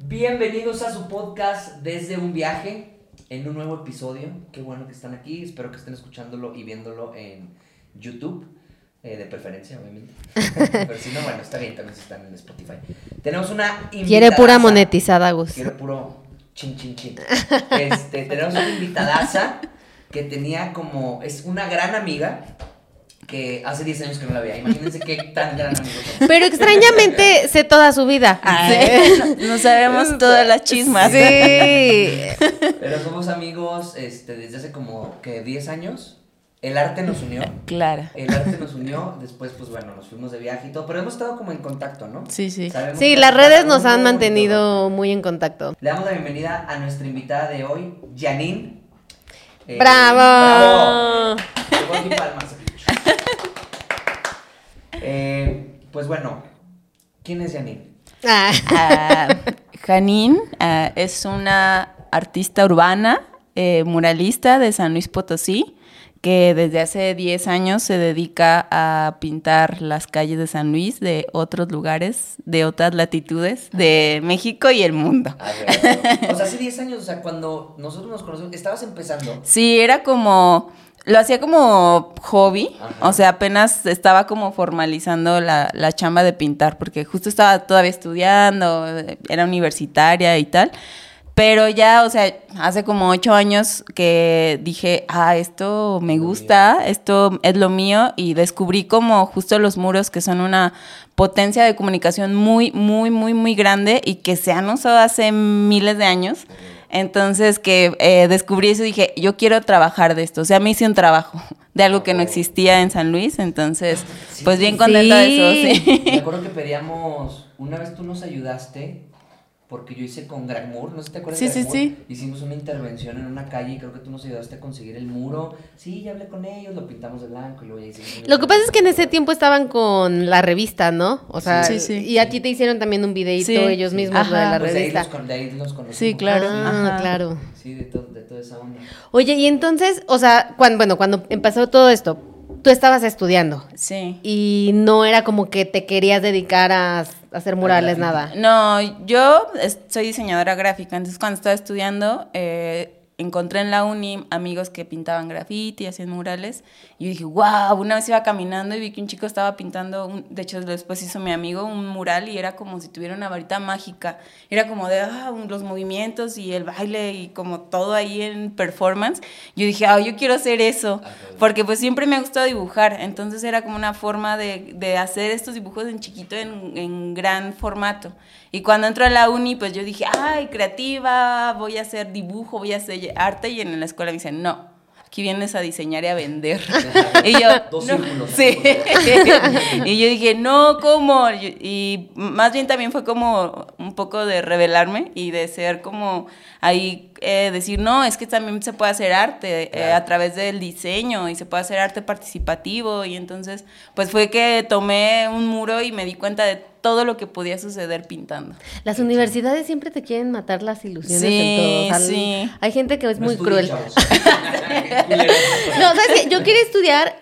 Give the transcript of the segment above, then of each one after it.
Bienvenidos a su podcast desde un viaje en un nuevo episodio. Qué bueno que están aquí. Espero que estén escuchándolo y viéndolo en YouTube. eh, de preferencia, obviamente. Pero si no, bueno, está bien, también si están en Spotify. Tenemos una Quiere pura monetizada, Gus. Quiero puro chin chin chin. Este, tenemos una invitadaza que tenía como. Es una gran amiga que hace 10 años que no la veía. Imagínense qué tan gran amigo somos. Pero extrañamente sé toda su vida. No sabemos todas las chismas. Sí. Pero somos amigos este, desde hace como que 10 años. El arte nos unió. Claro. El arte nos unió. Después, pues bueno, nos fuimos de viaje y todo. Pero hemos estado como en contacto, ¿no? Sí, sí. Sabemos Sí, las redes nos han mantenido muy en contacto. Le damos la bienvenida a nuestra invitada de hoy, Janine. Eh, ¡Bravo! Llegó aquí palmas. Eh, pues bueno, ¿quién es Janine? Ah, Ah, Janine ah, es una artista urbana, eh, muralista de San Luis Potosí, que desde hace 10 años se dedica a pintar las calles de San Luis de otros lugares, de otras latitudes de México y el mundo. A ver, o sea, hace 10 años, o sea, cuando nosotros nos conocimos, estabas empezando. Sí, era como, lo hacía como hobby, Ajá. o sea, apenas estaba como formalizando la, la chamba de pintar, porque justo estaba todavía estudiando, eh, era universitaria y tal, pero ya, o sea, hace como ocho años que dije, ah, esto me gusta, esto es lo mío, y descubrí como justo los muros que son una potencia de comunicación muy, muy, muy, muy grande y que se han usado hace miles de años. Entonces que eh, descubrí eso y dije, yo quiero trabajar de esto. O sea, me hice un trabajo de algo que no existía en San Luis. Entonces, Sí. pues bien contenta Sí. de eso, sí. Me acuerdo que pedíamos, una vez tú nos ayudaste, porque yo hice con Gragmur, no sé si te acuerdas Sí, de sí, Gragmur? sí. Hicimos una intervención en una calle y creo que tú nos ayudaste a conseguir el muro. Sí, ya hablé con ellos, lo pintamos de blanco y luego ya hicimos Lo que pasa es que en ese tiempo estaban con la revista, ¿no? O sea, Sí, sí. y a ti te hicieron también un videito Sí. ellos mismos lo de la Pues de ahí revista. los, con- de ahí los conocimos. Sí, claro. Ah, Ajá. claro. Sí, de, todo, de toda esa onda. Oye, y entonces, o sea, cuando, bueno, cuando empezó todo esto, tú estabas estudiando Sí. y no era como que te querías dedicar a, a hacer murales, nada. No, yo soy diseñadora gráfica, entonces cuando estaba estudiando eh, encontré en la uni amigos que pintaban graffiti, hacían murales, y yo dije, wow, una vez iba caminando y vi que un chico estaba pintando, un- de hecho después hizo mi amigo un mural y era como si tuviera una varita mágica, era como de ah, los movimientos y el baile y como todo ahí en performance, yo dije, ah, yo quiero hacer eso, porque pues siempre me ha gustado dibujar, entonces era como una forma de, de hacer estos dibujos en chiquito, en, en gran formato. Y cuando entro a la uni, pues yo dije, ay, creativa, voy a hacer dibujo, voy a hacer arte, y en la escuela me dicen, no, aquí vienes a diseñar y a vender. y yo, Dos no, círculos. sí. y yo dije, no, ¿cómo? Y y más bien también fue como un poco de revelarme y de ser como ahí, eh, decir, no, es que también se puede hacer arte eh, a través del diseño y se puede hacer arte participativo. Y entonces, pues fue que tomé un muro y me di cuenta de todo lo que podía suceder pintando. Las universidades siempre te quieren matar las ilusiones Sí, en todo. O sea, sí. Hay gente que es No muy cruel. No, ¿sabes qué? Yo quería estudiar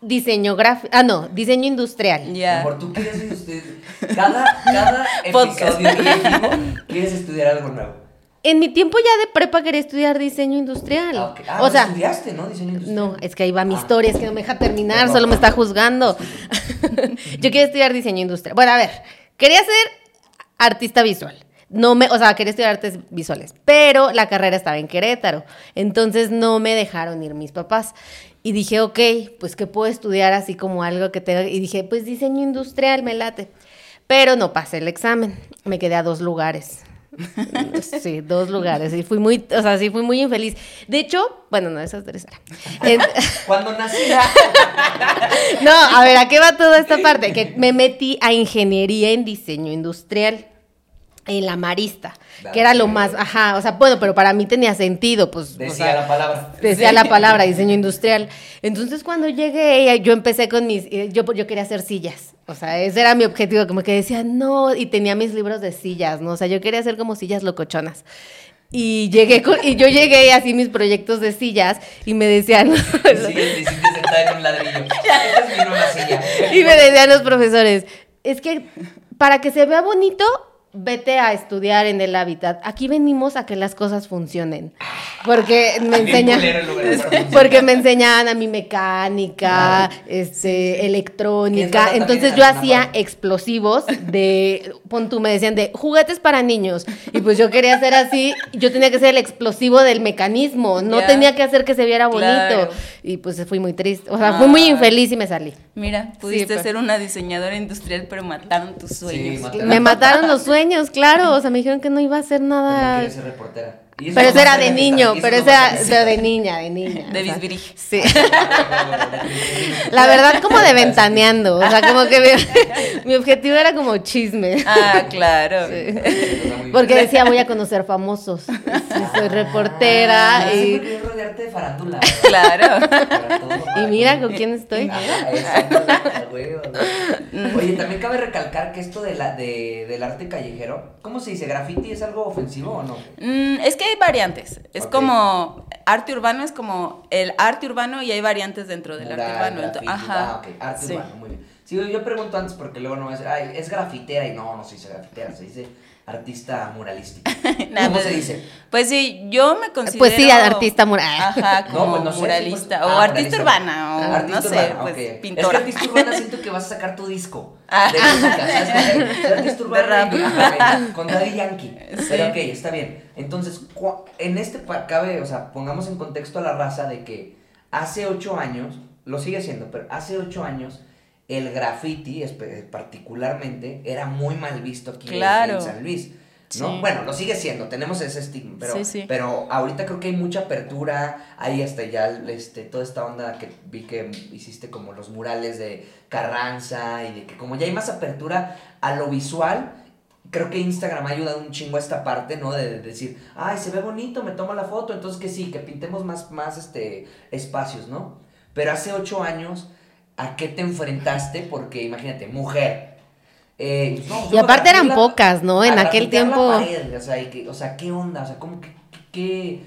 diseño gráfico. Ah, no, diseño industrial. Ya. Tú quieres estudiar. Cada, cada Podcast. episodio que quieres estudiar algo nuevo. En mi tiempo ya de prepa quería estudiar diseño industrial. Ah, ok. Ah, o no sea, estudiaste, ¿no? Diseño industrial. no, es que ahí va mi Ah. historia, es que no me deja terminar, Perdón. solo me está juzgando. Yo quería estudiar diseño industrial. Bueno, a ver, quería ser artista visual. No me, o sea, quería estudiar artes visuales, pero la carrera estaba en Querétaro, entonces no me dejaron ir mis papás. Y dije, ok, pues que puedo estudiar así como algo que tenga. Y dije, pues diseño industrial, me late. Pero no pasé el examen, me quedé a dos lugares. Sí, dos lugares. Y fui muy, o sea, sí fui muy infeliz. De hecho, bueno, no, esa es tercera. Cuando nací. no, a ver, ¿a qué va toda esta parte? Que me metí a ingeniería en diseño industrial. En la Marista, que era lo más, ajá, o sea, bueno, pero para mí tenía sentido, pues. o Decía sea, la palabra. Decía la palabra diseño industrial. Entonces, cuando llegué, yo empecé con mis. eh, Yo, yo quería hacer sillas. O sea, ese era mi objetivo. Como que decía, no. Y tenía mis libros de sillas, ¿no? O sea, yo quería hacer como sillas locochonas. Y llegué con, y yo llegué así mis proyectos de sillas y me decían. Sigues diciendo sentada en un ladrillo. Y me decían los profesores, es que para que se vea bonito, vete a estudiar en el hábitat. Aquí venimos a que las cosas funcionen. Porque me enseñan, porque me enseñaban a mi mecánica, Claro. este, es electrónica. Entonces yo hacía explosivos de, pon tú, me decían de juguetes para niños. Y pues yo quería hacer así, yo tenía que ser el explosivo del mecanismo, no Ya. tenía que hacer que se viera bonito. Claro. Y pues fui muy triste, o sea, fui muy Ah. infeliz y me salí. Mira, pudiste pues. ser una diseñadora industrial, pero mataron tus sueños. mataron. Me mataron los sueños, claro. O sea, me dijeron que no iba a hacer Que no nada. quería ser reportera. Pero eso era de niño, pero eso era de niña, de niña. De bisbirige. Sí. La verdad, como de ventaneando. O sea, como que mi, mi objetivo era como chisme. Ah, claro. Porque decía, voy a conocer famosos. Sí, soy reportera. Ah, y, rodearte de farándula. Claro. Y mira con quién estoy. Oye, también cabe recalcar que esto de la, de, del arte callejero, ¿cómo se dice? ¿Graffiti es algo ofensivo o no? Mm, es que hay variantes. Es como arte urbano es como el arte urbano y hay variantes dentro del arte urbano. Ajá. Ah, ok, arte Sí. urbano, muy bien. Sí, yo pregunto antes porque luego no a decir, ay, es grafitera y no, no se dice grafitera, se dice artista muralística. Nah, ¿Cómo pues, se dice? Pues sí, yo me considero. Pues sí, artista mural. Ajá, No, como pues no sé, muralista. pues- o ah, artista urbana. O Artista no sé, urbana, pues ok. Es que pintora. artista urbana siento que vas a sacar tu disco Ah. de música, ¿sabes? Ser artista urbana y- con Daddy Yankee. Sí. Pero ok, está bien. Entonces, en este cabe, o sea, pongamos en contexto a la raza de que hace ocho años, lo sigue siendo, pero hace ocho años el graffiti, particularmente, era muy mal visto aquí en- San Luis. ¿no? Sí. Bueno, lo sigue siendo, tenemos ese estigma, pero, Sí, sí. pero ahorita creo que hay mucha apertura, hay hasta ya este, toda esta onda que vi que hiciste como los murales de Carranza y de que como ya hay más apertura a lo visual, creo que Instagram ha ayudado un chingo a esta parte, ¿no? De, de decir, ay, se ve bonito, me tomo la foto, entonces que sí, que pintemos más, más este, espacios, ¿no? Pero hace ocho años, ¿a qué te enfrentaste? Porque imagínate, mujer. eh, no, Y aparte eran la- pocas, ¿no? En aquel tiempo. pared, o, sea, y que- o sea, ¿qué onda? O sea, ¿cómo que, qué,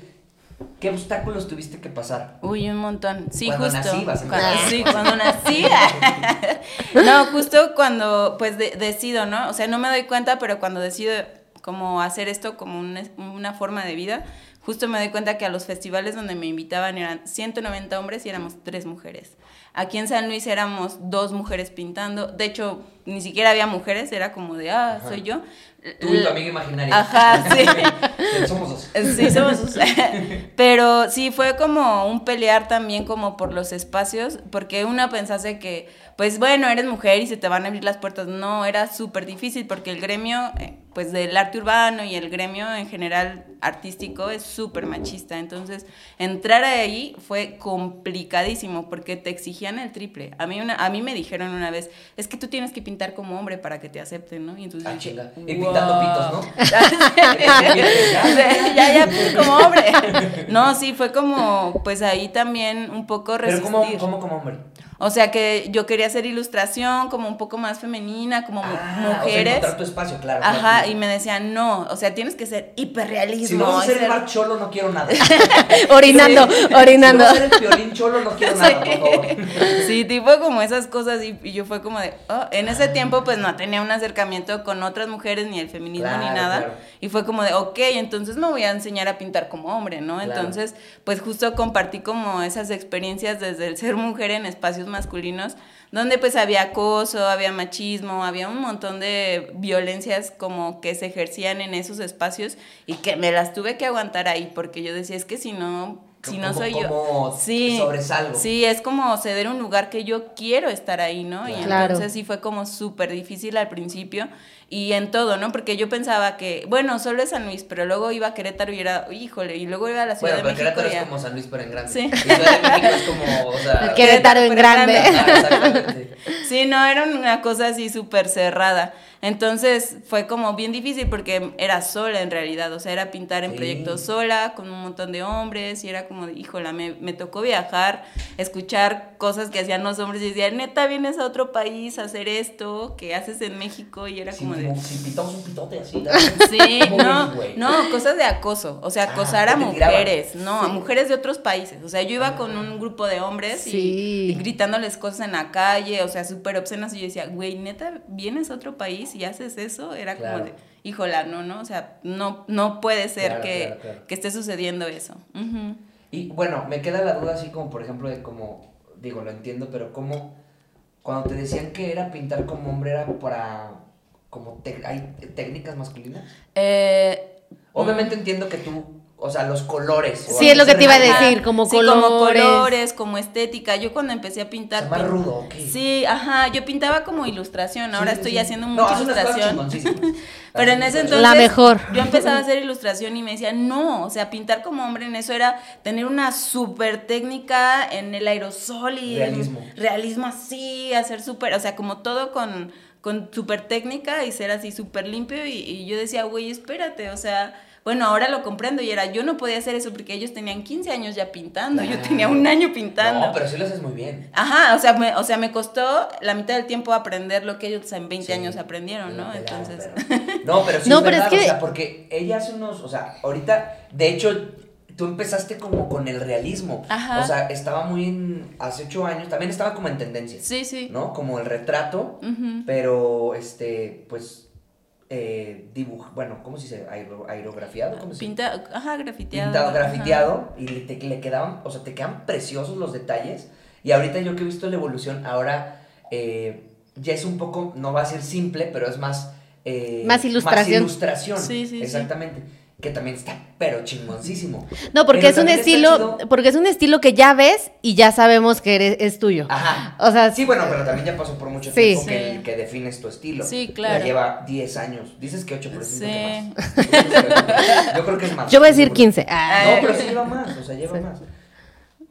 qué obstáculos tuviste que pasar? Uy, un montón. Sí, Cuando justo. nací, vas a Cuando- sí, cuando nací. no, justo cuando pues de- decido, ¿no? O sea, no me doy cuenta, pero cuando decido como hacer esto como un es- una forma de vida, justo me doy cuenta que a los festivales donde me invitaban eran 190 hombres y éramos tres mujeres. Aquí en San Luis éramos dos mujeres pintando. De hecho, ni siquiera había mujeres, era como de, ah, Ajá. soy yo. Tú y tu amiga imaginaria. Ajá, sí. Somos dos. Sí, somos sus- Pero sí, fue como un pelear también como por los espacios, porque una pensase que, pues bueno, eres mujer y se te van a abrir las puertas. No, era súper difícil porque el gremio, eh, pues del arte urbano y el gremio en general artístico es súper machista. Entonces, entrar ahí fue complicadísimo porque te exigían el triple. A mí, una, a mí me dijeron una vez, es que tú tienes que pintar como hombre para que te acepten, ¿no? Y entonces Ah, dije. Y pintando pitos, ¿no? ya, ya, ya, pues, como hombre. No, sí, fue como, pues ahí también un poco Pero resistir. ¿cómo, cómo como hombre? O sea, que yo quería hacer ilustración como un poco más femenina, como mu- Ah, O sea, mujeres. tu espacio, claro. Ajá, claro. y me decían, no, o sea, tienes que ser hiperrealismo. Si vamos a hacer ser- el bar cholo, no quiero nada. Orinando, Si orinando. vamos a hacer el violín cholo, no quiero nada, por favor. Sí, tipo como esas cosas y, y yo fue como de, oh, en ese tiempo pues no tenía un acercamiento con otras mujeres ni el feminismo ni nada claro. y fue como de, ok, entonces me voy a enseñar a pintar como hombre, ¿no? Entonces pues justo compartí como esas experiencias desde el ser mujer en espacios masculinos donde pues había acoso, había machismo, había un montón de violencias como que se ejercían en esos espacios y que me las tuve que aguantar ahí porque yo decía, es que si no... Si no Como- soy yo. como Sí, sobresalgo. Sí, es como ceder un lugar que yo quiero estar ahí, ¿no? Y Claro. entonces sí fue como súper difícil al principio y en todo, ¿no? Porque yo pensaba que, bueno, solo es San Luis, pero luego iba a Querétaro y era, híjole, y luego iba a la Ciudad Bueno, pero de México Querétaro y es ya- como San Luis, pero en grande. Sí. Y Ciudad de México es como, o sea... Querétaro en pero grande. grande. Ah, exactamente. Sí, no, era una cosa así súper cerrada. Entonces fue como bien difícil porque era sola en realidad, o sea, era pintar en Sí. proyectos sola, con un montón de hombres, y era como, de, híjola, me, me tocó viajar, escuchar cosas que hacían los hombres y decía, neta, vienes a otro país a hacer esto, que haces en México, y era como de... si pintamos un pitote así. ¿no? Sí, ¿Cómo no, no, cosas de acoso, o sea, Ah, acosar a tiraban. mujeres, no, a mujeres de otros países, o sea, yo iba con un grupo de hombres y- y, gritándoles cosas en la calle, o sea, súper obscenas, y yo decía, güey, neta, vienes a otro país y haces eso, era Claro. como de, híjola, no, no, o sea, no, no puede ser Claro, que, claro, que esté sucediendo eso. Y bueno, me queda la duda así como, por ejemplo, de cómo, digo, lo entiendo, pero cómo, cuando te decían que era pintar como hombre, era para, como, hay técnicas masculinas. Eh, Obviamente entiendo que tú, o sea, los colores. Sí, es lo que se te iba a decir, como sí, como colores. colores, como estética. Yo cuando empecé a pintar... sea, más rudo, ok. Sí, ajá, yo pintaba como ilustración, ahora Sí, estoy sí. haciendo No, mucha ilustración. Pero en ese entonces La mejor. yo empezaba a hacer ilustración y me decían, no, o sea, pintar como hombre en eso era tener una súper técnica en el aerosol y Realismo. realismo así, hacer súper, o sea, como todo con, con súper técnica y ser así súper limpio y, y yo decía, güey, espérate, o sea... Bueno, ahora lo comprendo y era, yo no podía hacer eso porque ellos tenían 15 años ya pintando, yo tenía un año pintando. No, pero sí lo haces muy bien. Ajá, o sea, me, o sea, me costó la mitad del tiempo aprender lo que ellos en 20 Sí. años aprendieron, ¿no? Entonces, pero- No, pero sí No, es pero es verdad, que- o sea, porque ella hace unos, o sea, ahorita, de hecho, tú empezaste como con el realismo. Ajá. O sea, estaba muy en, hace ocho años, también estaba como en tendencia. sí, sí. ¿No? Como el retrato, Ujú. pero, este, pues, eh, dibuj, bueno, ¿cómo se dice? Aero- aerografiado, ¿cómo se dice? Pinta, ajá, grafiteado. Pintado, ajá. grafiteado, y te- le quedaban, o sea, te quedan preciosos los detalles. Y ahorita yo que he visto la evolución, ahora eh, ya es un poco, no va a ser simple, pero es más... eh, Más ilustración. ilustración, Sí, sí, sí. Que también está, pero chingoncísimo. No, porque Pero es un estilo, chido- porque es un estilo que ya ves y ya sabemos que eres, es tuyo. Ajá. O sea, Sí, bueno, pero también ya pasó por mucho Sí. tiempo que, Sí. que defines tu estilo. Sí, Ya claro. lleva 10 años. Dices que 8, pero Sí. que más. Yo creo que es más. yo voy a decir Seguro. 15. Ah. No, pero sí lleva más, o sea, lleva Sí. más.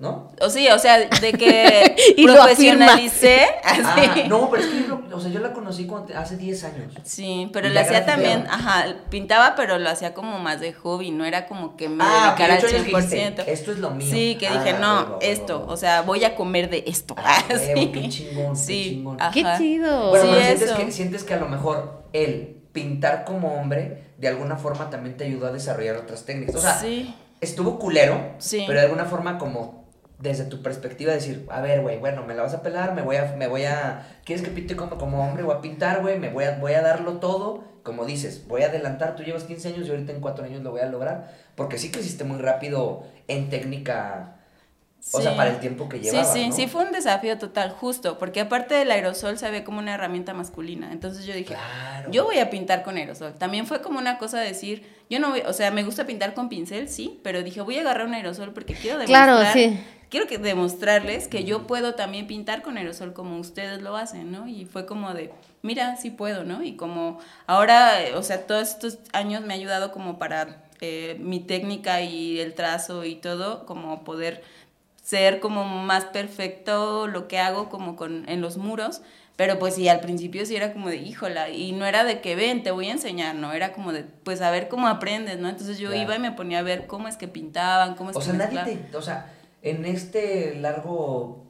¿No? O sí, o sea, de que Y profesionalicé. Ah, así. no, pero es que yo, o sea, yo la conocí cuando hace 10 años. Sí, pero ya hacía también, ajá, pintaba, pero lo hacía como más de hobby, no era como que me Ah, dedicara al que ocho años que 100%. dijiste, esto es lo mío. Sí, que Ah, dije, no, huevo, huevo, esto, o sea, voy a comer de esto. Ah, Ah, qué chingón, qué Sí, chingón. ajá. Qué chido. Bueno, Sí, pero sientes que, sientes que a lo mejor el pintar como hombre de alguna forma también te ayudó a desarrollar otras técnicas. O sea, sí, estuvo culero, Sí. pero de alguna forma como desde tu perspectiva decir, a ver, güey, bueno, me la vas a pelar, me voy a, me voy a, ¿quieres que pinte como, como hombre? Voy a pintar, güey, me voy a, voy a darlo todo, como dices, voy a adelantar, tú llevas 15 años y ahorita en 4 años lo voy a lograr, porque sí creciste muy rápido en técnica, o sea, Sí. para el tiempo que Sí, llevabas, sí, ¿no? sí fue un desafío total, justo, porque aparte del aerosol se ve como una herramienta masculina. Entonces yo dije, Claro. yo voy a pintar con aerosol. También fue como una cosa de decir, yo no voy, o sea, me gusta pintar con pincel, sí, pero dije, voy a agarrar un aerosol porque quiero demostrar. Claro, sí. Quiero que demostrarles que yo puedo también pintar con aerosol como ustedes lo hacen, ¿no? Y fue como de, mira, sí puedo, ¿no? Y como ahora, o sea, todos estos años me ha ayudado como para eh, mi técnica y el trazo y todo, como poder ser como más perfecto lo que hago como con en los muros, pero pues sí, al principio sí era como de, híjola, y no era de que ven, te voy a enseñar, no, era como de, pues a ver cómo aprendes, ¿no? Entonces yo Claro. iba y me ponía a ver cómo es que pintaban, cómo es O que sea, nadie te, o sea, en este largo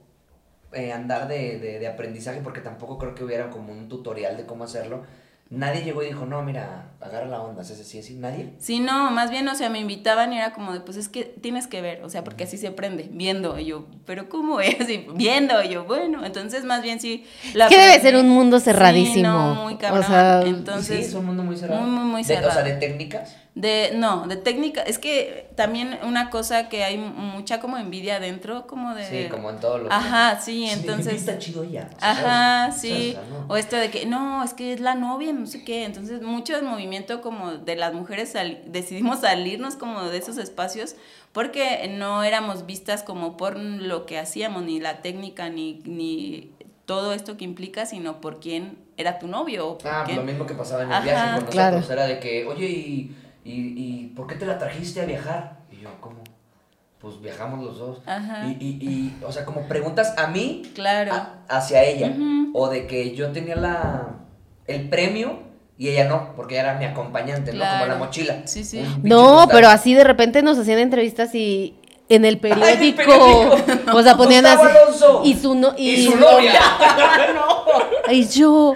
eh, andar de, de, de aprendizaje, porque tampoco creo que hubiera como un tutorial de cómo hacerlo, nadie llegó y dijo, no, mira, agarra la onda, ¿es así, así? ¿Nadie? Sí, no, más bien, o sea, me invitaban y era como de, pues es que tienes que ver, o sea, porque así se aprende, viendo, y yo, pero ¿cómo es? Y viendo, y yo, bueno, entonces más bien sí. la Es que debe ser un mundo Sí, cerradísimo. no, muy cabrón. O sea, Entonces, sí, es un mundo muy cerrado. muy, muy, muy De- o sea, cerrado. de técnicas. De, no, de técnica, es que también una cosa que hay mucha como envidia adentro, como de... Sí, como en todos los... Ajá, sí, Sí, entonces... está chido sea, Ajá, ¿sabes? sí. O sea, ¿no? O esto de que, no, es que es la novia, no sé qué. Entonces, mucho del movimiento como de las mujeres sali- decidimos salirnos como de esos espacios porque no éramos vistas como por lo que hacíamos, ni la técnica, ni, ni todo esto que implica, sino por quién era tu novio. O por Ah, quién- lo mismo que pasaba en el Ajá. viaje con nosotros, Claro. era de que, oye, ¿y, y, y por qué te la trajiste a viajar? Y yo, ¿cómo? Pues viajamos los dos. Ajá. Y, y, y, o sea, como preguntas a mí Claro. a- hacia ella. O de que yo tenía la el premio y ella no, porque ella era mi acompañante, ¿no? Como la mochila. Sí, sí. No, pero así de repente nos hacían entrevistas y en el periódico, periódico. o sea, ponían así Alonso. y su no Y su novia. y yo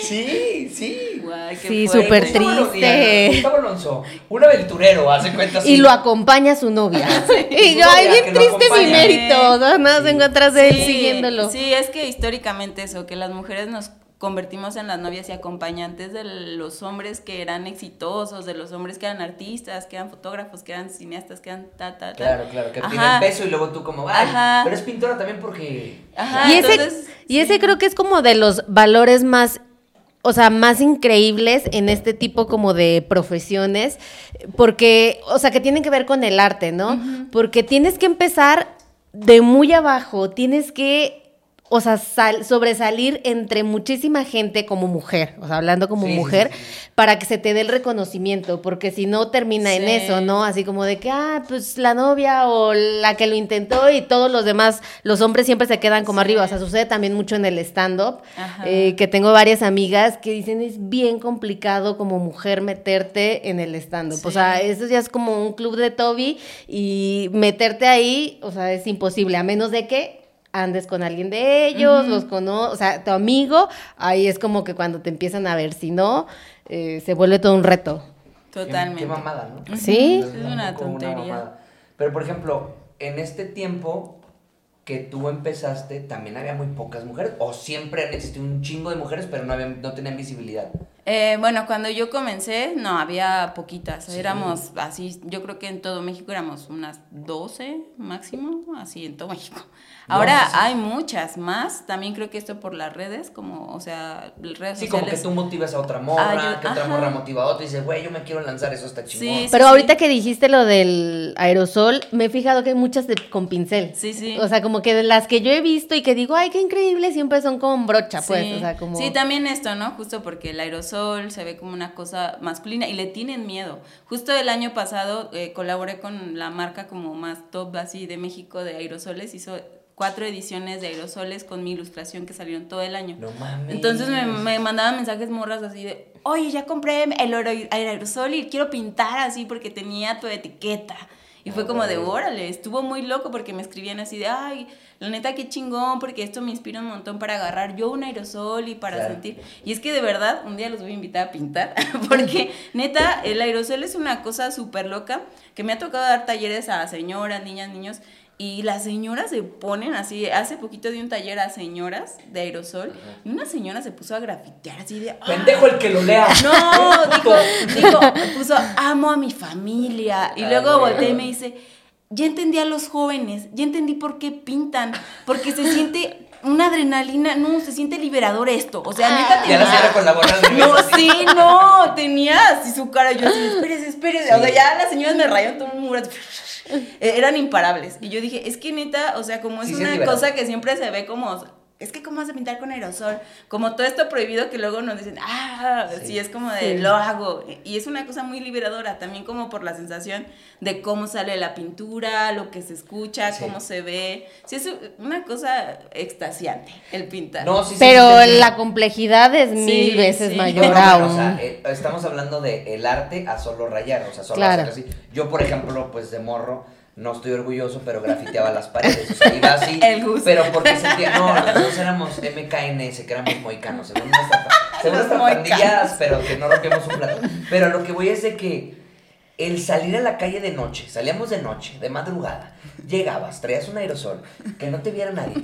Sí, sí. Qué Sí, súper triste. Gustavo Alonso, un aventurero, hace cuenta así. y lo acompaña su novia. y su yo, ay, bien triste mi mérito, ¿no? Nada más Sí. encuentras de él Sí, siguiéndolo. Sí, es que históricamente eso, que las mujeres nos convertimos en las novias y acompañantes de los hombres que eran exitosos, de los hombres que eran artistas, que eran fotógrafos, que eran cineastas, que eran ta, ta, ta. Claro, claro, que tiene Ajá. el peso y luego tú como, ay, Ajá. pero es pintora también porque... Ajá, y ese, entonces, y ese creo que es como de los valores más, o sea, más increíbles en este tipo como de profesiones, porque, o sea, que tienen que ver con el arte, ¿no? Porque tienes que empezar de muy abajo, tienes que... O sea, sal- sobresalir entre muchísima gente como mujer, o sea, hablando como Sí, mujer, sí, sí. para que se te dé el reconocimiento, porque si no termina en eso, ¿no? Así como de que, ah, pues la novia o la que lo intentó y todos los demás, los hombres siempre se quedan como arriba. O sea, sucede también mucho en el stand-up, eh, que tengo varias amigas que dicen es bien complicado como mujer meterte en el stand-up. O sea, eso ya es como un club de Toby y meterte ahí, o sea, es imposible, a menos de que andes con alguien de ellos, los cono o sea, tu amigo, ahí es como que cuando te empiezan a ver, si no, eh, se vuelve todo un reto. Totalmente. Qué, mamada, ¿no? Sí. Es una tontería. mamada. Pero, por ejemplo, en este tiempo que tú empezaste, ¿también había muy pocas mujeres? ¿O siempre han existido un chingo de mujeres, pero no, habían, no tenían visibilidad? Eh, bueno, cuando yo comencé, no, había poquitas. Sí. Éramos así, yo creo que en todo México éramos unas 12 máximo, así en todo México. Ahora hay muchas más. También creo que esto por las redes, como, o sea, redes Sí, como que sociales. tú motivas a otra morra, Ah, yo- que otra ajá. morra motiva a otra y dice, güey, yo me quiero lanzar, eso está chingón. Sí, Pero sí. ahorita que dijiste lo del aerosol, me he fijado que hay muchas de- con pincel. Sí, sí. O sea, como que de las que yo he visto y que digo, ay, qué increíble, siempre son con brocha, pues. Sí. O sea, como. Sí, también esto, ¿no? Justo porque el aerosol se ve como una cosa masculina y le tienen miedo. Justo el año pasado eh, colaboré con la marca como más top así de México de aerosoles, hizo cuatro ediciones de aerosoles con mi ilustración que salieron todo el año. No mames. Entonces me, me mandaban mensajes morras así de, oye, ya compré el, el aerosol y quiero pintar así porque tenía tu etiqueta. Y fue como de, órale, estuvo muy loco porque me escribían así de, ay, la neta qué chingón, porque esto me inspira un montón para agarrar yo un aerosol y para Claro. sentir. Y es que de verdad, un día los voy a invitar a pintar, porque neta, el aerosol es una cosa súper loca, que me ha tocado dar talleres a señoras, niñas, niños, y las señoras se ponen así, hace poquito di un taller a señoras de aerosol, y una señora se puso a grafitear así de, "Ah, Pendejo el que lo lea. no, dijo, dijo, puso, amo a mi familia. Y Ay, luego volteé y me dice, ya entendí a los jóvenes, ya entendí por qué pintan, porque se siente una adrenalina, no, se siente liberador esto. O sea, neta Ya la tenía- señora con la revés, No, sí, no, tenía así su cara. Yo así, espérese, espérese. O sea, ya las señoras me rayaron todo un muro. Eh, Eran imparables. Y yo dije, es que neta, o sea, como es Sí, una cosa que siempre se ve como. Es que, ¿cómo vas a pintar con aerosol? Como todo esto prohibido que luego nos dicen, ah, sí, Sí. es como de, Sí. lo hago. Y es una cosa muy liberadora, también como por la sensación de cómo sale la pintura, lo que se escucha, Sí. cómo se ve. Sí, es una cosa extasiante el pintar. No, Pero la complejidad es mil veces. No, mayor no, aún. o sea, eh, estamos hablando de el arte a solo rayar, o sea, solo Claro. hacer así. Yo, por ejemplo, pues de morro, no estoy orgulloso, pero grafiteaba las paredes, o sea, iba así. El gusto. Pero porque sentía, no, nosotros éramos MKNS, que éramos moicanos, según nuestras pandillas, pero que no rompíamos un plato. Pero lo que voy es de que el salir a la calle de noche, salíamos de noche, de madrugada, llegabas, traías un aerosol, que no te viera nadie.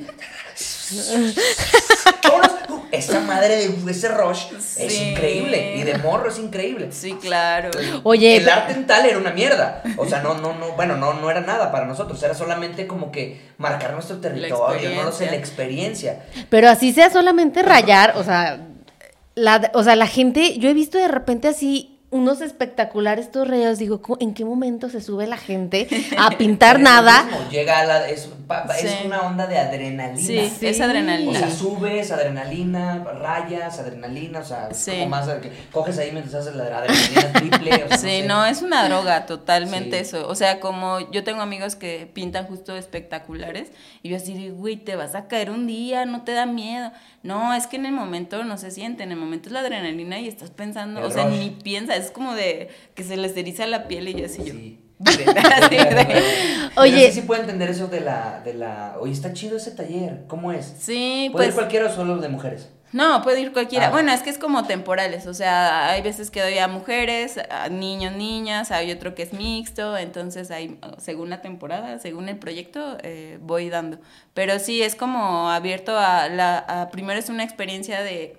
Esa madre de ese rush es increíble. Y de morro es increíble. Sí, claro. Oye, el arte en tal era una mierda. O sea, no, no, no, bueno, no, no era nada para nosotros. Era solamente como que marcar nuestro territorio, no lo sé, la experiencia. Pero así sea solamente rayar, o sea, la, o sea, la gente, yo he visto de repente así unos espectaculares rayados, digo, ¿cómo- ¿en qué momento se sube la gente a pintar nada? mismo, Llega a la, es, pa- pa- es Sí. una onda de adrenalina. Sí, Sí. es adrenalina. O sea, subes, adrenalina, rayas, adrenalina, o sea, Sí. como más coges ahí mientras haces la adrenalina triple. O sea, Sí, sé. no, es una droga totalmente Sí. eso. O sea, como yo tengo amigos que pintan justo espectaculares y yo así digo, güey, te vas a caer un día, no te da miedo. No, es que en el momento no se siente, en el momento es la adrenalina y estás pensando, El o sea, ni piensas, es como de que se les eriza la piel y yo así yo. Sí. De- Oye. Oye. sí, sí puedo entender eso de la, de la. Oye, está chido ese taller. ¿Cómo es? Sí, ¿Puede pues ir cualquiera o solo de mujeres? No, puede ir cualquiera. Ah. Bueno, es que es como temporales, o sea, hay veces que doy a mujeres, a niños, niñas, hay otro que es mixto, entonces hay, según la temporada, según el proyecto, eh, voy dando. Pero sí, es como abierto a la, a- primero es una experiencia de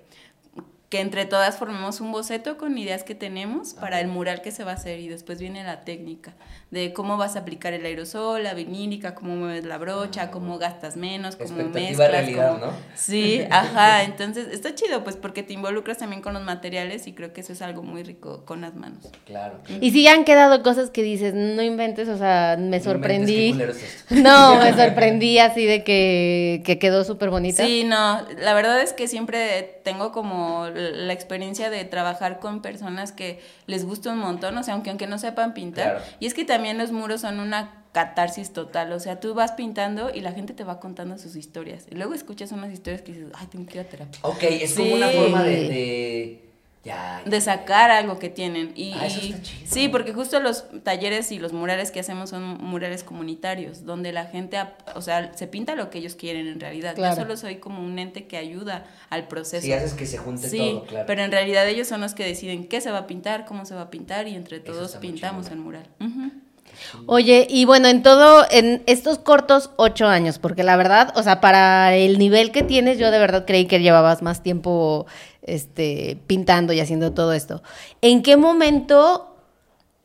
que entre todas formemos un boceto con ideas que tenemos para el mural que se va a hacer y después viene la técnica de cómo vas a aplicar el aerosol, la vinílica, cómo mueves la brocha, cómo gastas menos, cómo mezclas. realidad, cómo- ¿no? Sí, ajá, entonces está chido pues porque te involucras también con los materiales y creo que eso es algo muy rico con las manos. Claro. Y si han quedado cosas que dices, no inventes, o sea, me No inventes, qué sorprendí. culero es esto. No, me sorprendí así de que, que quedó súper bonita. Sí, no, la verdad es que siempre tengo como la experiencia de trabajar con personas que les gusta un montón, o sea, aunque, aunque no sepan pintar. Claro. Y es que también los muros son una catarsis total, o sea, tú vas pintando y la gente te va contando sus historias. Y luego escuchas unas historias que dices, ay, tengo que ir a terapia. Ok, es como una forma de. de- Ya. De sacar algo que tienen. Y, Ah, eso y- está chido. sí, porque justo los talleres y los murales que hacemos son murales comunitarios, donde la gente, o sea, se pinta lo que ellos quieren en realidad. Claro. Yo solo soy como un ente que ayuda al proceso. Si haces que se junte Sí, todo, claro. pero en realidad ellos son los que deciden qué se va a pintar, cómo se va a pintar y entre todos pintamos el mural. Oye, y bueno, en todo, en estos cortos ocho años, porque la verdad, o sea, para el nivel que tienes, yo de verdad creí que llevabas más tiempo este, pintando y haciendo todo esto. ¿En qué momento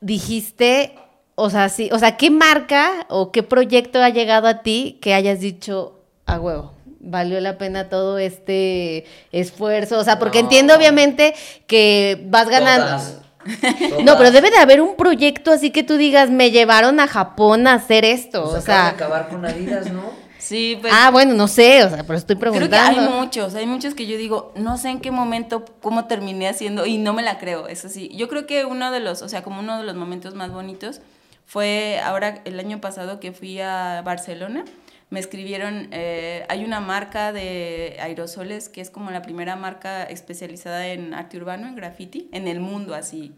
dijiste, o sea, sí, o sea, qué marca o qué proyecto ha llegado a ti que hayas dicho a huevo? Valió la pena todo este esfuerzo, o sea, porque No. entiendo obviamente que vas ganando. Todas. No, pero debe de haber un proyecto así que tú digas, me llevaron a Japón a hacer esto. Pues o de sea, acabar con Adidas, ¿no? Sí, pues ah, bueno, no sé, o sea, pero estoy creo que preguntando. hay muchos, hay muchos que yo digo, no sé en qué momento, cómo terminé haciendo y no me la creo, eso sí. Yo creo que uno de los, o sea, como uno de los momentos más bonitos fue ahora el año pasado que fui a Barcelona. Me escribieron, eh, hay una marca de aerosoles que es como la primera marca especializada en arte urbano, en graffiti, en el mundo así.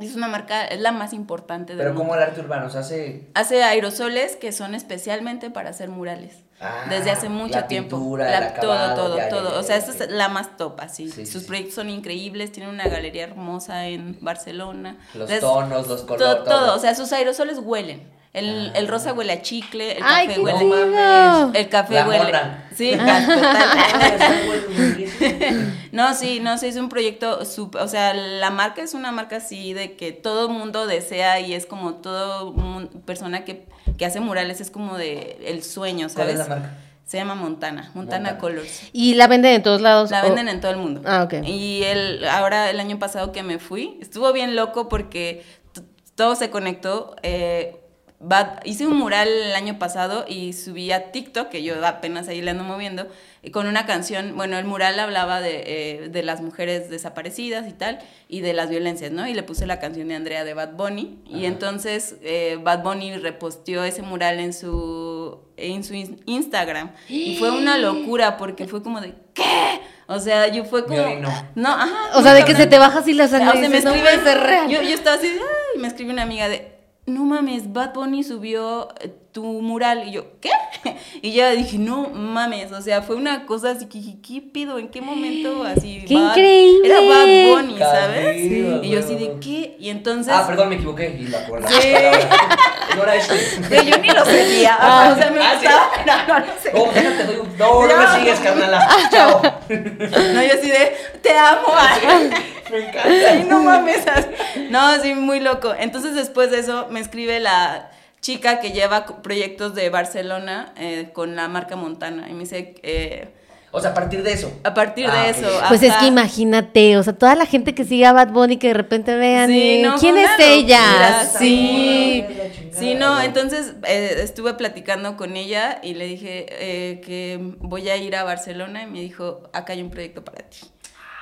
Es una marca, es la más importante del Pero mundo. como el arte urbano, o sea, hace. Hace aerosoles que son especialmente para hacer murales. Ah, desde hace mucho la tiempo. pintura, La- el acabado, todo, todo, ya, todo. ya, o sea, ok. es la más top, así. Sí, Sus sí. proyectos son increíbles, tienen una galería hermosa en Barcelona. Los tonos, los colores. todo, o sea, sus aerosoles huelen. El, Ah. el rosa huele a chicle, el Ay, café qué huele. mames. El café La huele. mona. Sí, Ah, total. No, sí, no, sí, es un proyecto, sup- o sea, la marca es una marca así de que todo mundo desea y es como todo persona que, que hace murales es como de el sueño, ¿Cuál ¿sabes? es la marca? Se llama Montana, Montana, Montana. Colors. Y la venden en todos lados. La o- venden en todo el mundo. Ah, ok. Y el, ahora el año pasado que me fui, estuvo bien loco porque todo se conectó. eh, Bad- hice un mural el año pasado y subí a TikTok, que yo apenas ahí le ando moviendo, y con una canción, bueno, el mural hablaba de, eh, de las mujeres desaparecidas y tal, y de las violencias, ¿no? Y le puse la canción de Andrea de Bad Bunny, y entonces eh, Bad Bunny reposteó ese mural en su, en su in- Instagram, y fue una locura porque fue como de, ¿qué? O sea, yo fue como... orinó. No, ajá. O sea, de que se te baja así la O sea, sangre. y me no escribe, puede ser real. Yo, yo estaba así, de, ay, me escribe una amiga de, no mames, Bad Bunny subió eh, tu mural. Y yo, ¿qué? Y yo dije, no mames, o sea, fue una cosa así que dije, ¿qué pido? ¿En qué momento? Así, ¡Qué Bad- increíble! Era Bad Bunny, ¿sabes? Y yo así de. ¿qué? Y entonces... Ah, perdón, me equivoqué. Y la por la Sí. No era eso. Pero yo ni lo seguía, Ah, o sea, me ah, sí. pero no lo seguía. Oh, déjate, doy un- No, no me No. sigues, carnala. Chao. No, yo así de, te amo. Ay. Me Ay, encanta. no mames. No, sí, muy loco. Entonces después de eso me escribe la chica que lleva proyectos de Barcelona eh, con la marca Montana y me dice, eh, O sea, a partir de eso. a partir Ah, de ok. eso... Pues es que imagínate, o sea, toda la gente que sigue a Bad Bunny que de repente vean, Sí, no, ¿quién es ella? Sí. Sí, no, entonces eh, estuve platicando con ella y le dije eh, que voy a ir a Barcelona y me dijo, acá hay un proyecto para ti.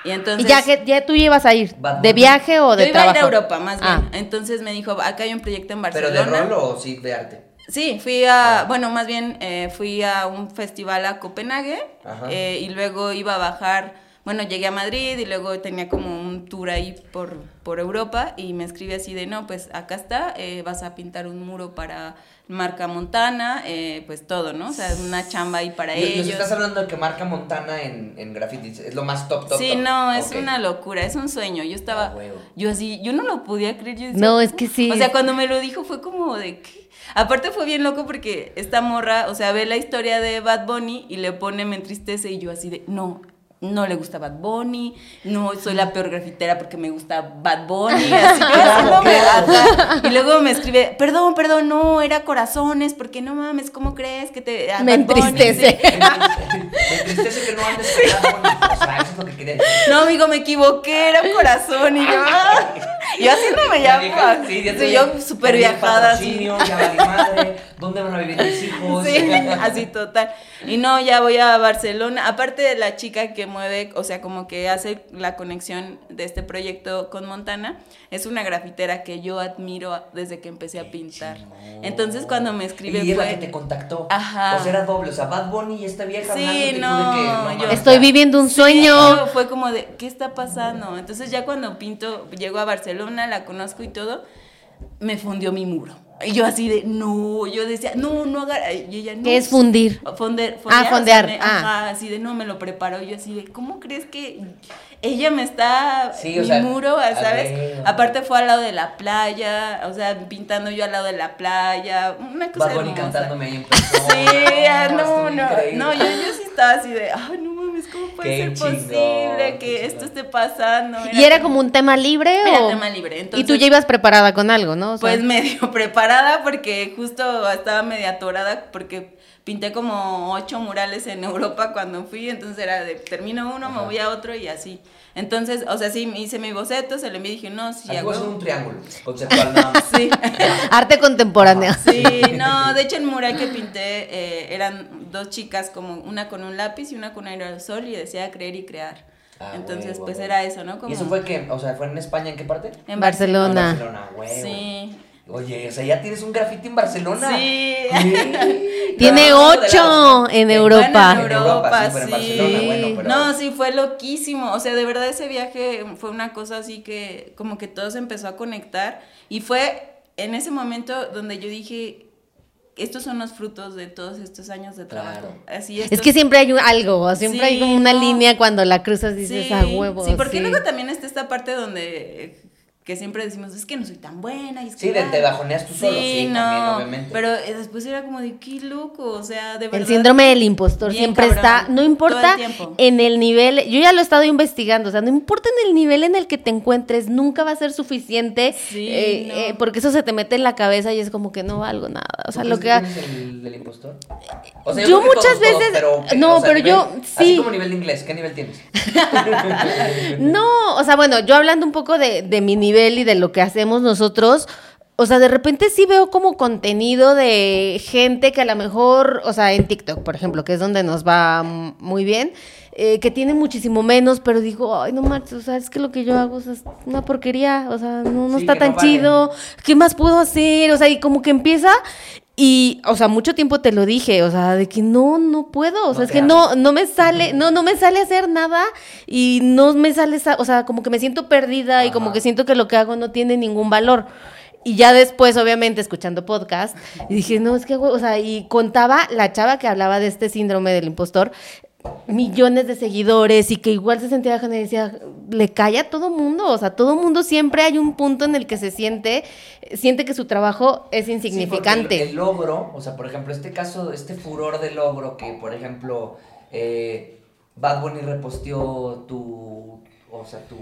Y entonces... Y ya que ya tú ibas a ir, Bad ¿de viaje o de yo iba a trabajo? ir a Europa, más bien. Ah. Entonces me dijo, acá hay un proyecto en ¿Pero Barcelona. de rol o sí de arte? Sí, fui a, bueno, más bien eh, fui a un festival a Copenhague Ajá. eh, y luego iba a bajar, bueno, llegué a Madrid y luego tenía como un tour ahí por, por Europa y me escribe así de, no, pues acá está, eh, vas a pintar un muro para marca Montana, eh, pues todo, ¿no? O sea, una chamba ahí para Nos- Nos ellos. estás hablando de que marca Montana en, en graffiti es lo más top, top, Sí, top. no, es una locura, es un sueño. Yo estaba, Ah, yo así, yo no lo podía creer. Yo decía, No, es que sí. O sea, cuando me lo dijo fue como de que... Aparte fue bien loco porque esta morra, o sea, ve la historia de Bad Bunny y le pone me entristece y yo así de, no, no le gusta Bad Bunny, no soy la peor grafitera porque me gusta Bad Bunny, así yo haciéndome ajá. Y luego me escribe, perdón, perdón, no, era corazones, porque no mames, ¿cómo crees que te... Me Bad Bunny?" entristece. Me entristece que no andes con Bad Bunny. O sea, eso es lo que quería decir. No, amigo, me equivoqué, era un corazón y yo... Yo haciéndome ya, vieja- sí, ya te- yo súper viajada, así. Ya valí madre. ¿Dónde van a vivir mis hijos? Sí, así total. Y no, ya voy a Barcelona. Aparte de la chica que mueve, o sea, como que hace la conexión de este proyecto con Montana, es una grafitera que yo admiro desde que empecé a pintar. Entonces cuando me escribe Y es la fue... que te contactó. Ajá. O sea, era doble. O sea, Bad Bunny y esta vieja Sí, no, que, yo- Estoy viviendo un sueño. Claro, fue como de, ¿qué está pasando? Entonces ya cuando pinto, llego a Barcelona, la conozco y todo, me fundió mi muro. Y yo así de, no, yo decía, no, no haga, y ella no. ¿Qué es fundir? Fonder, Ah, fondear, o sea, fondear, me- ah. ajá, así de, no, me lo preparó. Y yo así de, ¿cómo crees que ella me está, Sí, o mi sea, muro, ¿sabes? Aparte fue al lado de la playa, o sea, pintando yo al lado de la playa, una cosa Bad Bunny cantándome ahí en persona. Sí, ah, no, no, increíble. no, yo, yo sí estaba así de, ay, no mames, ¿cómo puede Qué ser chingón, posible que esto esté pasando? ¿Y era como un tema libre Era o...? tema libre, y entonces- tú ya ibas preparada con algo, ¿no? O sea, Pues medio preparada porque justo estaba media atorada porque pinté como ocho murales en Europa cuando fui, entonces era de termino uno, me Ajá. voy a otro y así. Entonces, o sea, sí, me hice mi boceto, se lo envié y dije, no, sí, Aquí a voy a hacer huevo. un triángulo conceptual nada más. Sí. Arte contemporáneo. Sí, no, de hecho el mural que pinté eh, eran dos chicas, como una con un lápiz y una con aerosol y decía creer y crear. Ah, Entonces, pues era eso, ¿no? Como ¿Y eso fue que, o sea, fue en España, en qué parte? en Barcelona. En Barcelona, huevo. Sí. Oye, o sea, ya tienes un graffiti en Barcelona. Sí. Tiene No, ocho en Europa. Bueno, en Europa, sí, pero en sí. Barcelona, bueno, pero... No, sí, fue loquísimo. O sea, de verdad ese viaje fue una cosa así que como que todo se empezó a conectar. Y fue en ese momento donde yo dije, estos son los frutos de todos estos años de trabajo. Claro. Así Es que siempre hay un- algo, siempre hay como una no. línea cuando la cruzas dices sí, a huevo. Sí, porque sí. luego también está esta parte donde eh, que siempre decimos, es que no soy tan buena. Y es que, Sí, de- ah". te bajoneas tú solo, sí, no, también, obviamente. Pero eh, después era como de, qué loco, o sea, de verdad. El síndrome del impostor Bien siempre cabrón, está, no importa el en el nivel, yo ya lo he estado investigando, o sea, no importa en el nivel en el que te encuentres, nunca va a ser suficiente, Sí, eh, no. eh, porque eso se te mete en la cabeza y es como que no valgo nada, o sea, ¿Tú lo que... tienes el del impostor? O sea, Yo que muchas todos, todos, veces- pero, no, o sea, pero nivel- yo- Así sí. como nivel de inglés, ¿qué nivel tienes? No, o sea, bueno, yo hablando un poco de, de mi nivel y de lo que hacemos nosotros, o sea, de repente sí veo como contenido de gente que a lo mejor, o sea, en TikTok, por ejemplo, que es donde nos va muy bien, eh, que tiene muchísimo menos, pero digo, ay, no manches, o sea, es que lo que yo hago o sea, es una porquería, o sea, no, no Sí, está tan no vale. chido, ¿qué más puedo hacer? O sea, y como que empieza... Y, o sea, mucho tiempo te lo dije, o sea, de que no, no puedo, o sea, No es que hables. no, no me sale, no, no me sale hacer nada y no me sale, sa- o sea, como que me siento perdida y como que siento que lo que hago no tiene ningún valor. Y ya después, obviamente, escuchando podcast, y dije, no, es que, güey", o sea, y contaba la chava que hablaba de este síndrome del impostor, millones de seguidores y que igual se sentía y decía, le cae a todo mundo, o sea, todo mundo siempre hay un punto en el que se siente, siente que su trabajo es Sí, insignificante. el, el logro, o sea, por ejemplo, este caso, este furor de logro que, por ejemplo, eh, Bad Bunny reposteó tu, o sea, tu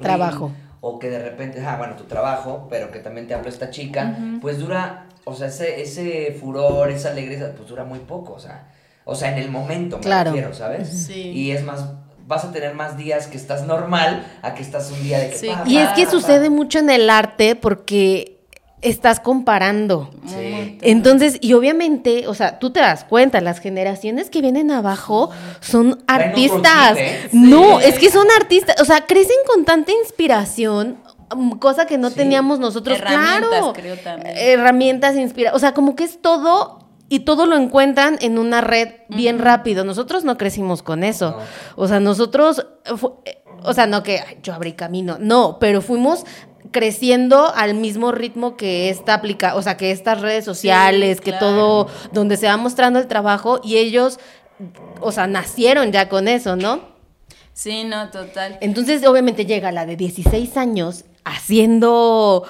Trabajo. O que de repente, ah, bueno, tu trabajo, pero que también te habló esta chica, pues dura, o sea, ese, ese furor, esa alegría, pues dura muy poco, o sea, o sea, en el momento, me Claro. refiero, ¿sabes? Sí. Y es más, vas a tener más días que estás normal a que estás un día de que Sí. pa, Y es pa, que pa. sucede mucho en el arte porque estás comparando. Sí. Entonces, y obviamente, o sea, tú te das cuenta, las generaciones que vienen abajo son artistas. ¿eh? No, Sí. es que son artistas, o sea, crecen con tanta inspiración, mm, cosa que no Sí. teníamos nosotros, Herramientas, claro. creo, también. Herramientas, inspira, o sea, como que es todo y todo lo encuentran en una red bien rápido. Nosotros no crecimos con eso. No. O sea, nosotros, eh, o sea, no que ay, yo abrí camino, no, pero fuimos creciendo al mismo ritmo que esta aplica, o sea, que estas redes sociales, que claro. todo, donde se va mostrando el trabajo y ellos, o sea, nacieron ya con eso, ¿no? Sí, no, total. Entonces, obviamente llega la de 16 años haciendo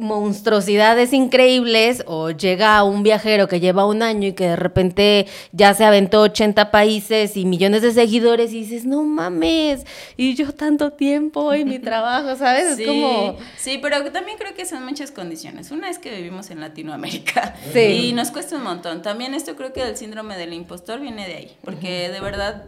monstruosidades increíbles o llega un viajero que lleva un año y que de repente ya se aventó 80 países y millones de seguidores y dices, no mames, y yo tanto tiempo y mi trabajo, ¿sabes? Sí, es como... sí, pero también creo que son muchas condiciones. Una es que vivimos en Latinoamérica Sí. y nos cuesta un montón. También esto creo que el síndrome del impostor viene de ahí, porque de verdad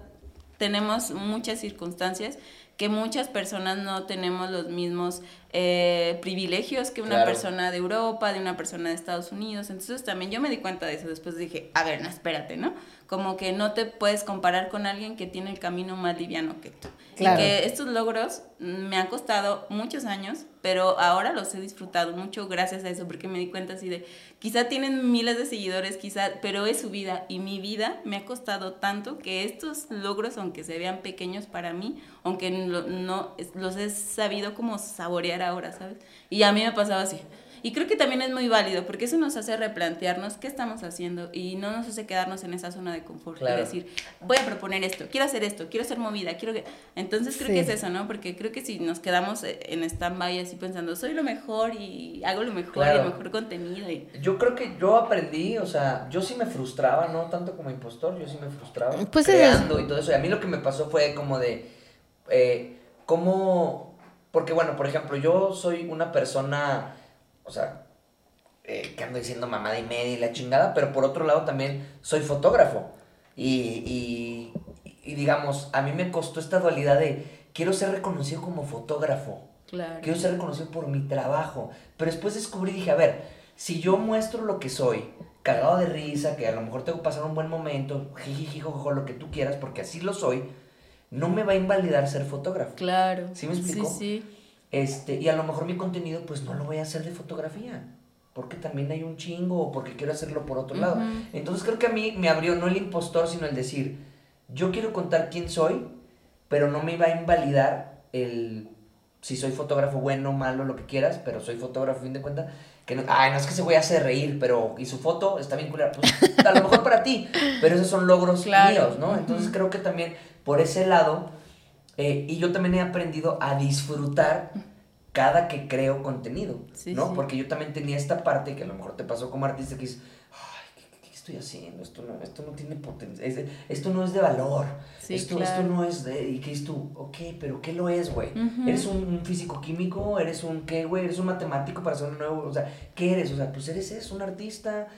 tenemos muchas circunstancias que muchas personas no tenemos los mismos eh, privilegios que una Claro. persona de Europa, de una persona de Estados Unidos. Entonces también yo me di cuenta de eso. Después dije, a ver, no, espérate, ¿no? Como que no te puedes comparar con alguien que tiene el camino más liviano que tú. Claro. Y que estos logros me han costado muchos años, pero ahora los he disfrutado mucho gracias a eso, porque me di cuenta así de, quizá tienen miles de seguidores, quizá, pero es su vida y mi vida me ha costado tanto que estos logros, aunque se vean pequeños para mí, aunque no, no los he sabido como saborear ahora, ¿sabes? Y a mí me pasaba así. Y creo que también es muy válido, porque eso nos hace replantearnos qué estamos haciendo y no nos hace quedarnos en esa zona de confort Claro. y decir, voy a proponer esto, quiero hacer esto, quiero ser movida, quiero que... Entonces creo Sí. que es eso, ¿no? Porque creo que si nos quedamos eh, en stand-by así pensando, soy lo mejor y hago lo mejor y el mejor contenido y... Yo creo que yo aprendí, o sea, yo sí me frustraba, no tanto como impostor, yo sí me frustraba Pues es- creando y todo eso. Y a mí lo que me pasó fue como de, eh, cómo, porque bueno, por ejemplo, yo soy una persona, o sea, eh, que ando diciendo mamada y media y la chingada, pero por otro lado también soy fotógrafo. Y, y, y digamos, a mí me costó esta dualidad de, quiero ser reconocido como fotógrafo. Claro. Quiero ser reconocido por mi trabajo. Pero después descubrí y dije, a ver, si yo muestro lo que soy, cagado de risa, que a lo mejor tengo que pasar un buen momento, jiji, jojo, lo que tú quieras, porque así lo soy, no me va a invalidar ser fotógrafo. Claro. ¿Sí me explico? Sí, sí. Este, y a lo mejor mi contenido, pues no lo voy a hacer de fotografía. Porque también hay un chingo, o porque quiero hacerlo por otro lado. Entonces creo que a mí me abrió no el impostor, sino el decir, yo quiero contar quién soy, pero no me va a invalidar el si soy fotógrafo bueno, malo, lo que quieras, pero soy fotógrafo, fin de cuentas, que no, ay, no es que se voy a hacer reír, pero, y su foto está bien culera, pues, a lo mejor para ti, pero esos son logros Claro. míos, ¿no? Entonces creo que también por ese lado, eh, y yo también he aprendido a disfrutar cada que creo contenido, Sí, ¿no? sí. Porque yo también tenía esta parte que a lo mejor te pasó como artista que dices, ay, ¿qué, qué estoy haciendo? Esto no, esto no tiene potencia, es de- esto no es de valor, Sí, esto, claro. esto no es de, y que dices tú, ok, pero ¿qué lo es, güey? ¿Eres un, un físico químico? ¿Eres un qué, güey? ¿Eres un matemático para hacer un nuevo? O sea, ¿qué eres? O sea, pues eres eso, un artista,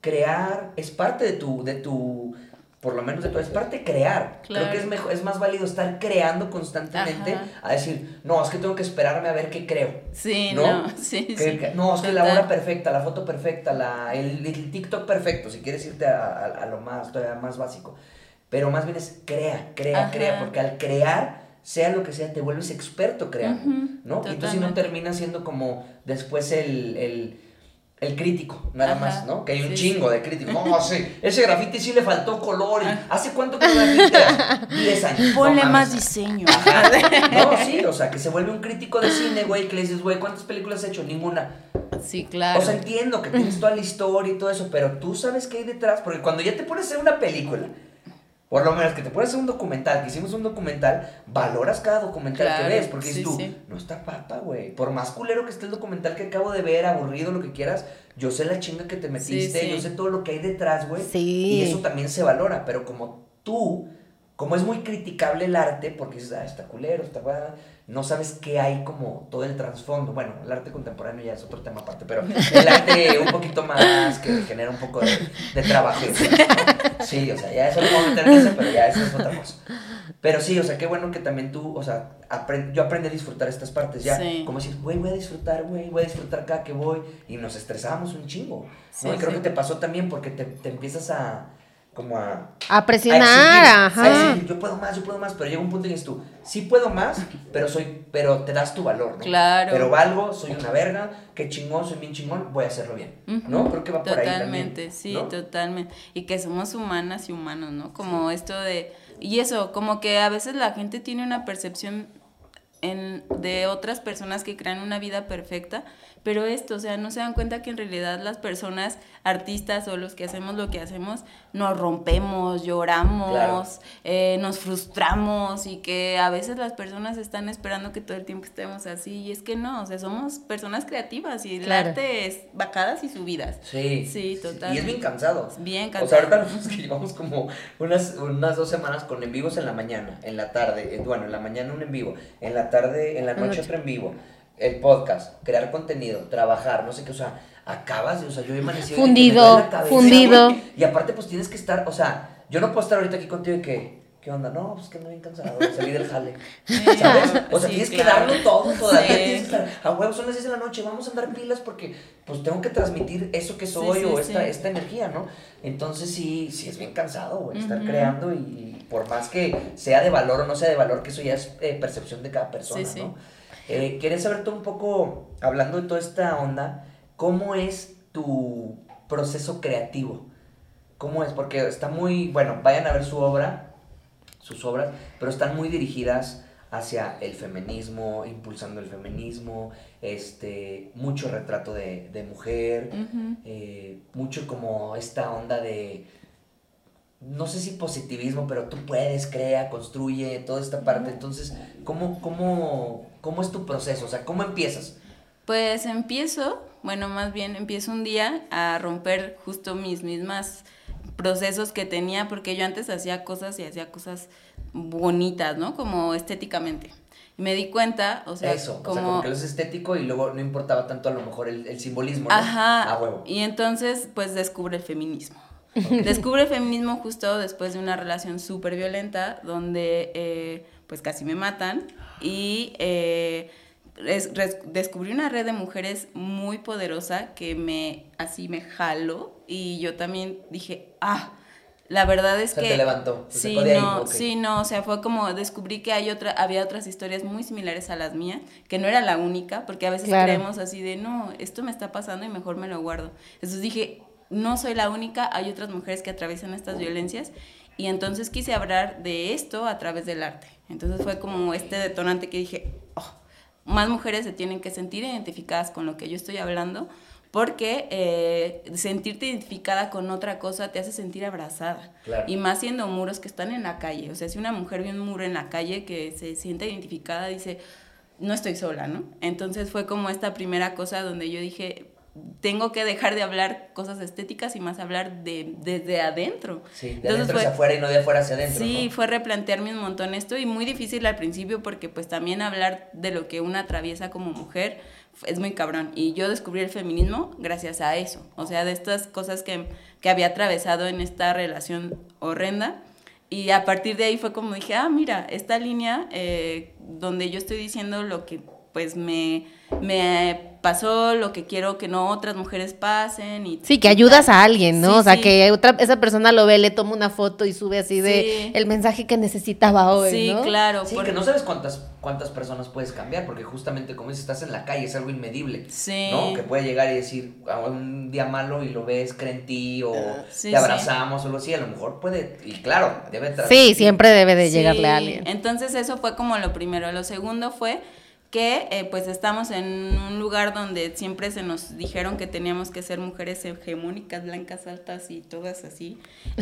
crear, es parte de tu, de tu, por lo menos de tu, es parte de crear. Creo que es mejor, es más válido estar creando constantemente Ajá. a decir, no, es que tengo que esperarme a ver qué creo. Sí, ¿No? no, sí, Que- sí. que- no, es que la hora perfecta, la foto perfecta, la, el, el TikTok perfecto, si quieres irte a, a- a lo más, todavía más básico. Pero más bien es crea, crea, Ajá. crea, porque al crear, sea lo que sea, te vuelves experto creando, ¿no? Y entonces si no totalmente. terminas siendo como después el, el, el crítico, nada Ajá, más, ¿no? Que hay un sí, chingo sí. de críticos. No, sí, ese grafiti sí le faltó color. y- Ah. ¿Hace cuánto que lo grafiteas? 10 años. Ponle más diseño. Ajá. No, sí, o sea, que se vuelve un crítico de cine, güey, que le dices, güey, ¿cuántas películas has hecho? Ninguna. Sí, claro. O sea, entiendo que tienes toda la historia y todo eso, pero tú sabes qué hay detrás, porque cuando ya te pones a hacer una película, por lo menos que te a hacer un documental, que hicimos un documental, valoras cada documental Claro, que ves, porque sí, dices tú, sí. no está papa, güey. Por más culero que esté el documental que acabo de ver, aburrido, lo que quieras, yo sé la chinga que te metiste, sí. yo sé todo lo que hay detrás, güey. Sí. Y eso también se valora, pero como tú, como es muy criticable el arte, porque dices, ah, está culero, está guada, no sabes qué hay como todo el trasfondo. Bueno, el arte contemporáneo ya es otro tema aparte, pero el arte un poquito más que genera un poco de, de trabajo. Sí, o sea, ya eso lo vamos a ese, pero ya eso es otra cosa. Pero sí, o sea, qué bueno que también tú, o sea, apren- yo aprendí a disfrutar estas partes ya. Sí. Como decir, güey, voy a disfrutar, güey, voy a disfrutar acá que voy. Y nos estresábamos un chingo. Sí, ¿no? Y creo sí. que te pasó también porque te, te empiezas a, como a... A presionar, a exigir, ajá. a exigir, yo puedo más, yo puedo más, pero llega un punto en que dices tú, sí puedo más, pero soy, pero te das tu valor, ¿no? Claro. Pero valgo, soy una verga, qué chingón, soy bien chingón, voy a hacerlo bien, ¿no? Creo que va por ahí también. Totalmente, sí, ¿no? totalmente. Y que somos humanas y humanos, ¿no? Como esto de... Y eso, como que a veces la gente tiene una percepción en, de otras personas que crean una vida perfecta, pero esto, o sea, no se dan cuenta que en realidad las personas, artistas o los que hacemos lo que hacemos, nos rompemos, lloramos, eh, nos frustramos y que a veces las personas están esperando que todo el tiempo estemos así y es que no, o sea, somos personas creativas y el arte es bajadas y subidas. Sí. Sí, total. Y es bien cansado. Bien O sea, cansado. ahorita nosotros que llevamos como unas, unas dos semanas con en vivos en la mañana, en la tarde, eh, bueno, en la mañana un en vivo, en la tarde, en la noche Noche. otro en vivo, el podcast, crear contenido, trabajar, no sé qué, o sea, acabas, o sea, yo he amanecido de Fundido, cabeza, fundido. güey, Y aparte, pues tienes que estar, o sea, yo no puedo estar ahorita aquí contigo y que, ¿qué onda? No, pues que ando bien cansado, salí del jale. ¿Sabes? O sea, Sí, tienes que darlo todo todavía. Tienes que estar, a huevo, son las 10 de la noche, vamos a andar pilas porque pues tengo que transmitir eso que soy Sí, o esta, esta energía, ¿no? Entonces sí, sí es bien cansado, güey, estar creando y por más que sea de valor o no sea de valor, que eso ya es eh, percepción de cada persona. ¿no? Eh, quería saber tú un poco, hablando de toda esta onda, ¿cómo es tu proceso creativo? ¿Cómo es? Porque está muy, bueno, vayan a ver su obra, sus obras, pero están muy dirigidas hacia el feminismo, impulsando el feminismo, este, mucho retrato de, de mujer, eh, mucho como esta onda de, no sé si positivismo, pero tú puedes, crea, construye, toda esta parte. Entonces, ¿cómo, cómo, cómo es tu proceso? O sea, ¿cómo empiezas? Pues empiezo, bueno, más bien empiezo un día a romper justo mis mismas procesos que tenía, porque yo antes hacía cosas y hacía cosas bonitas, ¿no? Como estéticamente. Y me di cuenta, o sea, Eso, como... o sea, como que lo es estético y luego no importaba tanto a lo mejor el, el simbolismo, ¿no? Ajá. A huevo. Y entonces, pues descubre el feminismo. Descubre el feminismo justo después de una relación súper violenta donde eh, pues casi me matan y eh, descubrí una red de mujeres muy poderosa que me así me jaló y yo también dije, ah, la verdad es O sea, que te levantó, te sí, de ahí, no, ok. sí, no, o sea, fue como descubrí que hay otra, había otras historias muy similares a las mías, que no era la única, porque a veces Claro. creemos así de, no, esto me está pasando y mejor me lo guardo. Entonces dije, no soy la única, hay otras mujeres que atraviesan estas violencias y entonces quise hablar de esto a través del arte. Entonces fue como este detonante que dije, oh, más mujeres se tienen que sentir identificadas con lo que yo estoy hablando porque eh, sentirte identificada con otra cosa te hace sentir abrazada. Claro. Y más siendo muros que están en la calle. O sea, si una mujer ve un muro en la calle que se siente identificada, dice, no estoy sola, ¿no? Entonces fue como esta primera cosa donde yo dije, tengo que dejar de hablar cosas estéticas y más hablar de desde adentro. Sí, de Entonces adentro fue- hacia afuera y no de afuera hacia adentro, Sí, ¿no? fue replantearme un montón esto y muy difícil al principio porque pues también hablar de lo que una atraviesa como mujer es muy cabrón. Y yo descubrí el feminismo gracias a eso, o sea, de estas cosas que, que había atravesado en esta relación horrenda. Y a partir de ahí fue como dije, ah, mira, esta línea eh, donde yo estoy diciendo lo que pues me, me pasó, lo que quiero que no otras mujeres pasen. Y, Sí, que ayudas a alguien, ¿no? Sí, o sea, sí. que otra, esa persona lo ve, le toma una foto y sube así de Sí. el mensaje que necesitaba hoy, Sí, ¿no? claro. Sí, por- que no sabes cuántas, cuántas personas puedes cambiar, porque justamente como dices, estás en la calle, es algo inmedible. Sí. ¿No? Que puede llegar y decir, a un día malo y lo ves, cree en ti, o sí, te abrazamos, o algo así, a lo mejor puede, y claro, debe Sí, siempre debe de Sí, llegarle a alguien. Entonces eso fue como lo primero. Lo segundo fue que eh, pues estamos en un lugar donde siempre se nos dijeron que teníamos que ser mujeres hegemónicas, blancas, altas y todas así.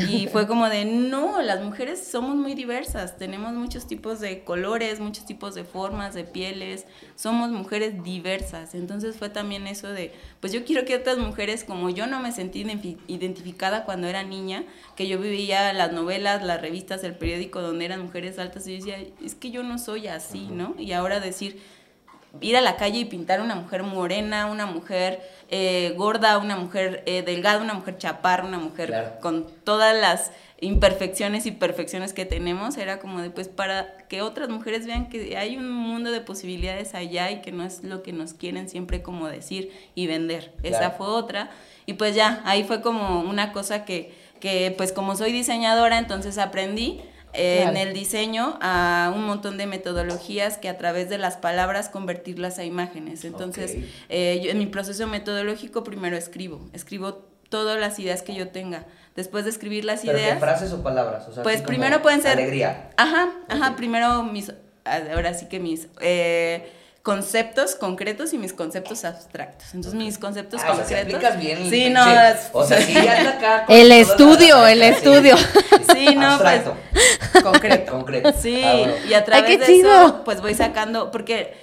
Y fue como de, no, las mujeres somos muy diversas, tenemos muchos tipos de colores, muchos tipos de formas, de pieles, somos mujeres diversas. Entonces fue también eso de, pues yo quiero que otras mujeres, como yo no me sentí identifi- identificada cuando era niña, que yo vivía las novelas, las revistas, el periódico donde eran mujeres altas y yo decía, es que yo no soy así, ¿no? Y ahora decir, ir a la calle y pintar una mujer morena, una mujer eh, gorda, una mujer eh, delgada, una mujer chaparra, una mujer Claro. con todas las imperfecciones y perfecciones que tenemos, era como de, pues, para que otras mujeres vean que hay un mundo de posibilidades allá y que no es lo que nos quieren siempre como decir y vender. Esa fue otra. Y pues ya, ahí fue como una cosa que, que pues como soy diseñadora, entonces aprendí eh, Claro. en el diseño a un montón de metodologías que a través de las palabras convertirlas a imágenes. Entonces, eh, yo en mi proceso metodológico primero escribo, escribo todas las ideas que yo tenga. Después de escribir las ¿Pero qué ideas, frases o palabras? O sea, pues primero pueden ser Alegría. Ajá, ajá, primero mis ahora sí que mis eh, conceptos concretos y mis conceptos abstractos. Entonces, mis conceptos Ah, o sea, concretos. bien el sí, no, es- O sea, sí acá El estudio, la- el estudio. Sí, no, pues, Abstracto. concreto. Concreto. Sí, Ah, bueno. y a través qué de eso, pues voy sacando, porque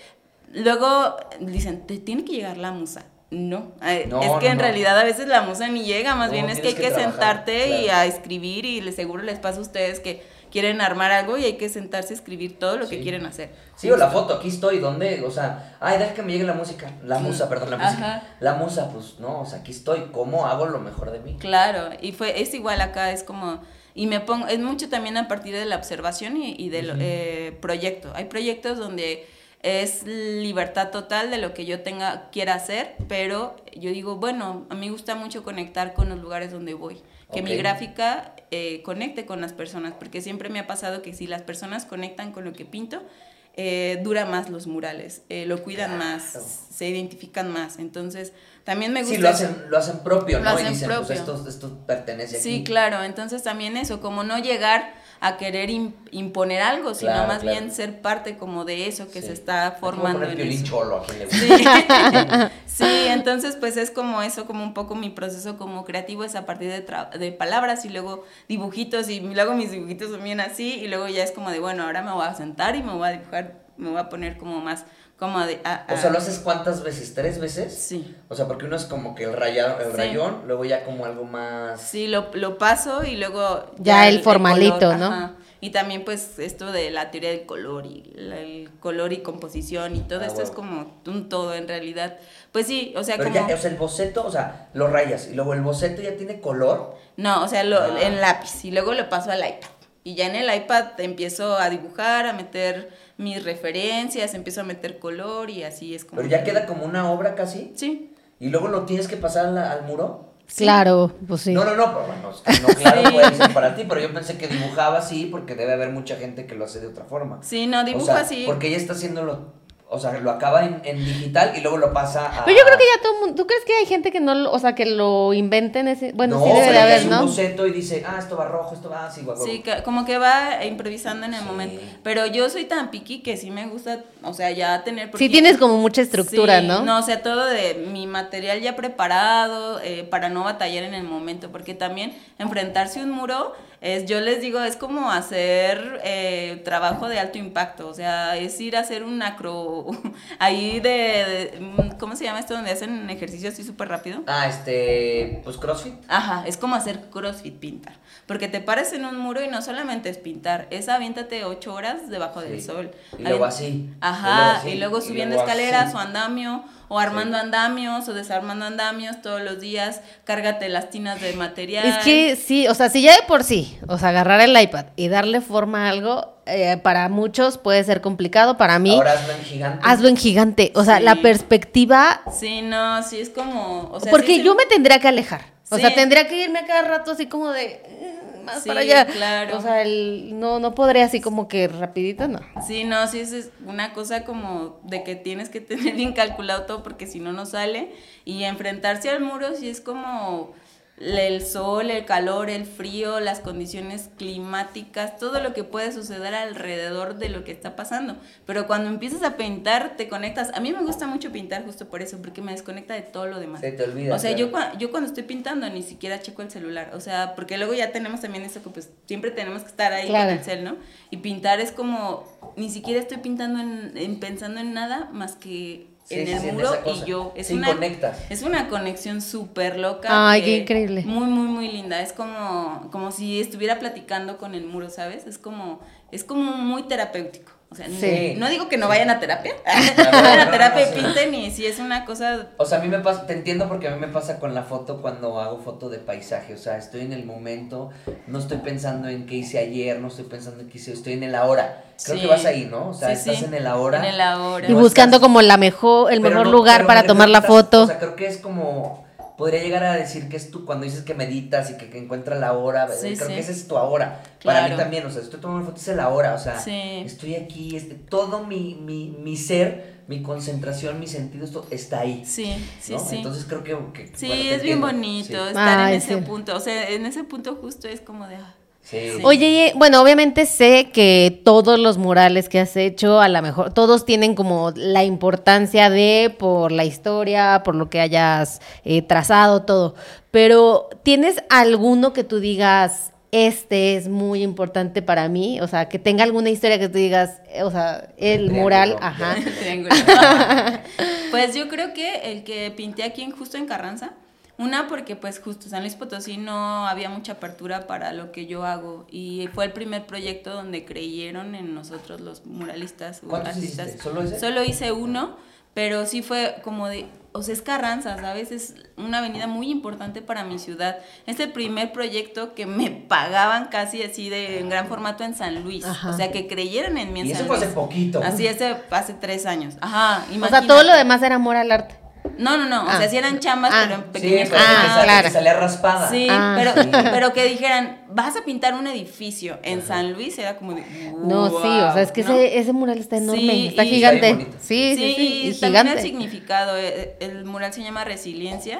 luego dicen, te tiene que llegar la musa. No, eh, No, es que no, en no. realidad a veces la musa ni llega, más No, bien es que hay que, que trabajar, sentarte y a escribir y les seguro les pasa a ustedes que quieren armar algo y hay que sentarse a escribir todo lo que quieren hacer. Sí, o la foto, aquí estoy, ¿dónde? O sea, ay, deja que me llegue la música. La musa, perdón, la música. La musa, pues no, o sea, aquí estoy. ¿Cómo hago lo mejor de mí? Claro, y fue, es igual acá, es como, y me pongo, es mucho también a partir de la observación y, y del eh, proyecto. Hay proyectos donde es libertad total de lo que yo tenga, quiera hacer, pero yo digo, bueno, a mí me gusta mucho conectar con los lugares donde voy, que mi gráfica eh, conecte con las personas, porque siempre me ha pasado que si las personas conectan con lo que pinto, eh, dura más los murales, eh, lo cuidan Claro. más, se identifican más. Entonces, también me gusta. Sí, lo eso. hacen, lo hacen propio, Lo ¿no? hacen y dicen, propio. pues esto, esto pertenece aquí. Sí, claro, entonces también eso, como no llegar a querer im- imponer algo, sino Claro, más claro. bien ser parte como de eso que Sí. se está formando poner en Piolín eso. cholo a quien le gusta. Sí. sí, entonces pues es como eso, como un poco mi proceso como creativo es a partir de, de palabras y luego dibujitos y luego mis dibujitos también así y luego ya es como de bueno, ahora me voy a sentar y me voy a dibujar, me voy a poner como más como de... a- O sea, ¿lo haces cuántas veces? ¿Tres veces? Sí. O sea, porque uno es como que el, rayado, el Sí. rayón, luego ya como algo más... Sí, lo, lo paso y luego... Ya el formalito, color, ¿no? ajá. Y también pues esto de la teoría del color y la- el color y composición y todo Ah, esto es como un todo en realidad. Pues sí, o sea, Pero como... ya, o sea, el boceto, o sea, lo rayas y luego el boceto ya tiene color. No, o sea, lo, Ah. en lápiz y luego lo paso al iPad. Y ya en el iPad empiezo a dibujar, a meter mis referencias, empiezo a meter color y así es como... Pero ya queda como una obra casi. Sí. Y luego lo tienes que pasar al, al muro. Claro, pues sí. No, no, no, pero bueno, es que no, claro, Sí. puede ser para ti, pero yo pensé que dibujaba así porque debe haber mucha gente que lo hace de otra forma. Sí, no, o sea, así. Porque ella está haciéndolo, o sea, lo acaba en, en digital y luego lo pasa a... Pero yo creo que ya todo el mundo. ¿Tú crees que hay gente que no lo. O sea, que lo inventen ese. Bueno, no, sí debe pero de haber, hace un ¿no? boceto y dice, ah, esto va rojo, esto va así, guau, Sí, que- como que va improvisando en el Sí. momento. Pero yo soy tan piqui que sí me gusta, o sea, ya tener... Sí, porque- tienes como mucha estructura, Sí, ¿no? No, o sea, todo de mi material ya preparado eh, para no batallar en el momento, porque también enfrentarse a un muro es, yo les digo, es como hacer eh, trabajo de alto impacto, o sea, es ir a hacer un acro ahí de, de- mm, ¿cómo se llama esto? Donde hacen ejercicio así súper rápido. Ah, este, pues CrossFit. Ajá, es como hacer crossfit pintar. Porque te paras en un muro y no solamente es pintar, es aviéntate ocho horas debajo del sol. Y luego así, Ajá, y luego luego, así, y subiendo luego escaleras así. o andamio, o armando andamios, o desarmando andamios todos los días. Cárgate las tinas de material. Es que sí, o sea, si ya de por sí, o sea, agarrar el iPad y darle forma a algo, eh, para muchos puede ser complicado, para mí, Ahora hazlo en gigante. hazlo en gigante. O sea, Sí. la perspectiva. Sí, no, sí es como. O sea, porque sí yo me tendría que alejar. O Sí. sea, tendría que irme a cada rato así como de. "Mm, Más Sí, para allá. claro. O sea, el, no, no podría así como que rapidito, no. Sí, no, sí es- es una cosa como de que tienes que tener bien calculado todo porque si no, no sale. Y enfrentarse al muro sí es como el sol, el calor, el frío, las condiciones climáticas, todo lo que puede suceder alrededor de lo que está pasando. Pero cuando empiezas a pintar, te conectas. A mí me gusta mucho pintar justo por eso, porque me desconecta de todo lo demás. Se te olvida. O sea, claro. yo, yo cuando estoy pintando ni siquiera checo el celular, o sea, porque luego ya tenemos también eso que pues siempre tenemos que estar ahí Claro. con el cel, ¿no? Y pintar es como, ni siquiera estoy pintando en, en- pensando en nada más que en sí, el sí, muro y yo. Es Sí, una, conectas. Es una conexión súper loca. Ay, qué increíble. Muy, muy, muy linda. Es como, como si estuviera platicando con el muro, ¿sabes? Es como, es como muy terapéutico. O sea, Sí. no digo que no vayan a terapia, no, vayan no, a no, terapia y pinten y si es una cosa O sea, a mí me pasa, te entiendo porque a mí me pasa con la foto cuando hago foto de paisaje, o sea, estoy en el momento, no estoy pensando en qué hice ayer, no estoy pensando en qué hice, estoy en el ahora. Creo Sí. que vas ahí, ¿no? O sea, Sí, estás sí. en el ahora. En el ahora. Y No buscando estás- como la mejor, el pero mejor no- lugar para me tomar la foto. O sea, creo que es como, podría llegar a decir que es tú, cuando dices que meditas y que, que encuentras la hora, Sí, creo sí. que ese es tu ahora. Para mí también, o sea, estoy tomando fotos, es el ahora, o sea, Sí. estoy aquí, este, todo mi, mi, mi ser, mi concentración, mi sentido, esto está ahí. Sí, sí, ¿no? sí. Entonces creo que... que, Sí, bueno, es bien bonito sí. estar Ay, en ese sí. punto. O sea, en ese punto justo es como de. ah, Sí. Oye, bueno, obviamente sé que todos los murales que has hecho, a lo mejor, todos tienen como la importancia de, por la historia, por lo que hayas eh, trazado, todo. Pero, ¿tienes alguno que tú digas, este es muy importante para mí? O sea, que tenga alguna historia que tú digas, eh, o sea, el mural, ajá. Triángulo. pues yo creo que el que pinté aquí en, justo en Carranza, una porque pues justo San Luis Potosí no había mucha apertura para lo que yo hago y fue el primer proyecto donde creyeron en nosotros los muralistas o ¿Cuántos artistas. hiciste? ¿Solo ese? Solo hice uno, pero sí fue como de, o sea, es Carranza, ¿sabes? Es una avenida muy importante para mi ciudad. Es el primer proyecto que me pagaban casi así de en gran formato en San Luis. Ajá. O sea, que creyeron en mí en Y eso San fue hace poquito. Así hace, hace tres años. Ajá, O sea, imagínate. todo lo demás era amor al arte. No, no, no. O Ah. sea, sí eran chambas, Ah. pero en Sí, pequeñas pero Ah, que, sal- claro. que salía raspada. Sí, Ah. pero, Sí. pero que dijeran, vas a pintar un edificio en San Luis, era como de. No, sí, o sea, es que wow, ¿no? ese, ese mural está enorme, Sí, está y- gigante. Está bonito. sí, sí, sí, y y también el significado. eh, El mural se llama Resiliencia.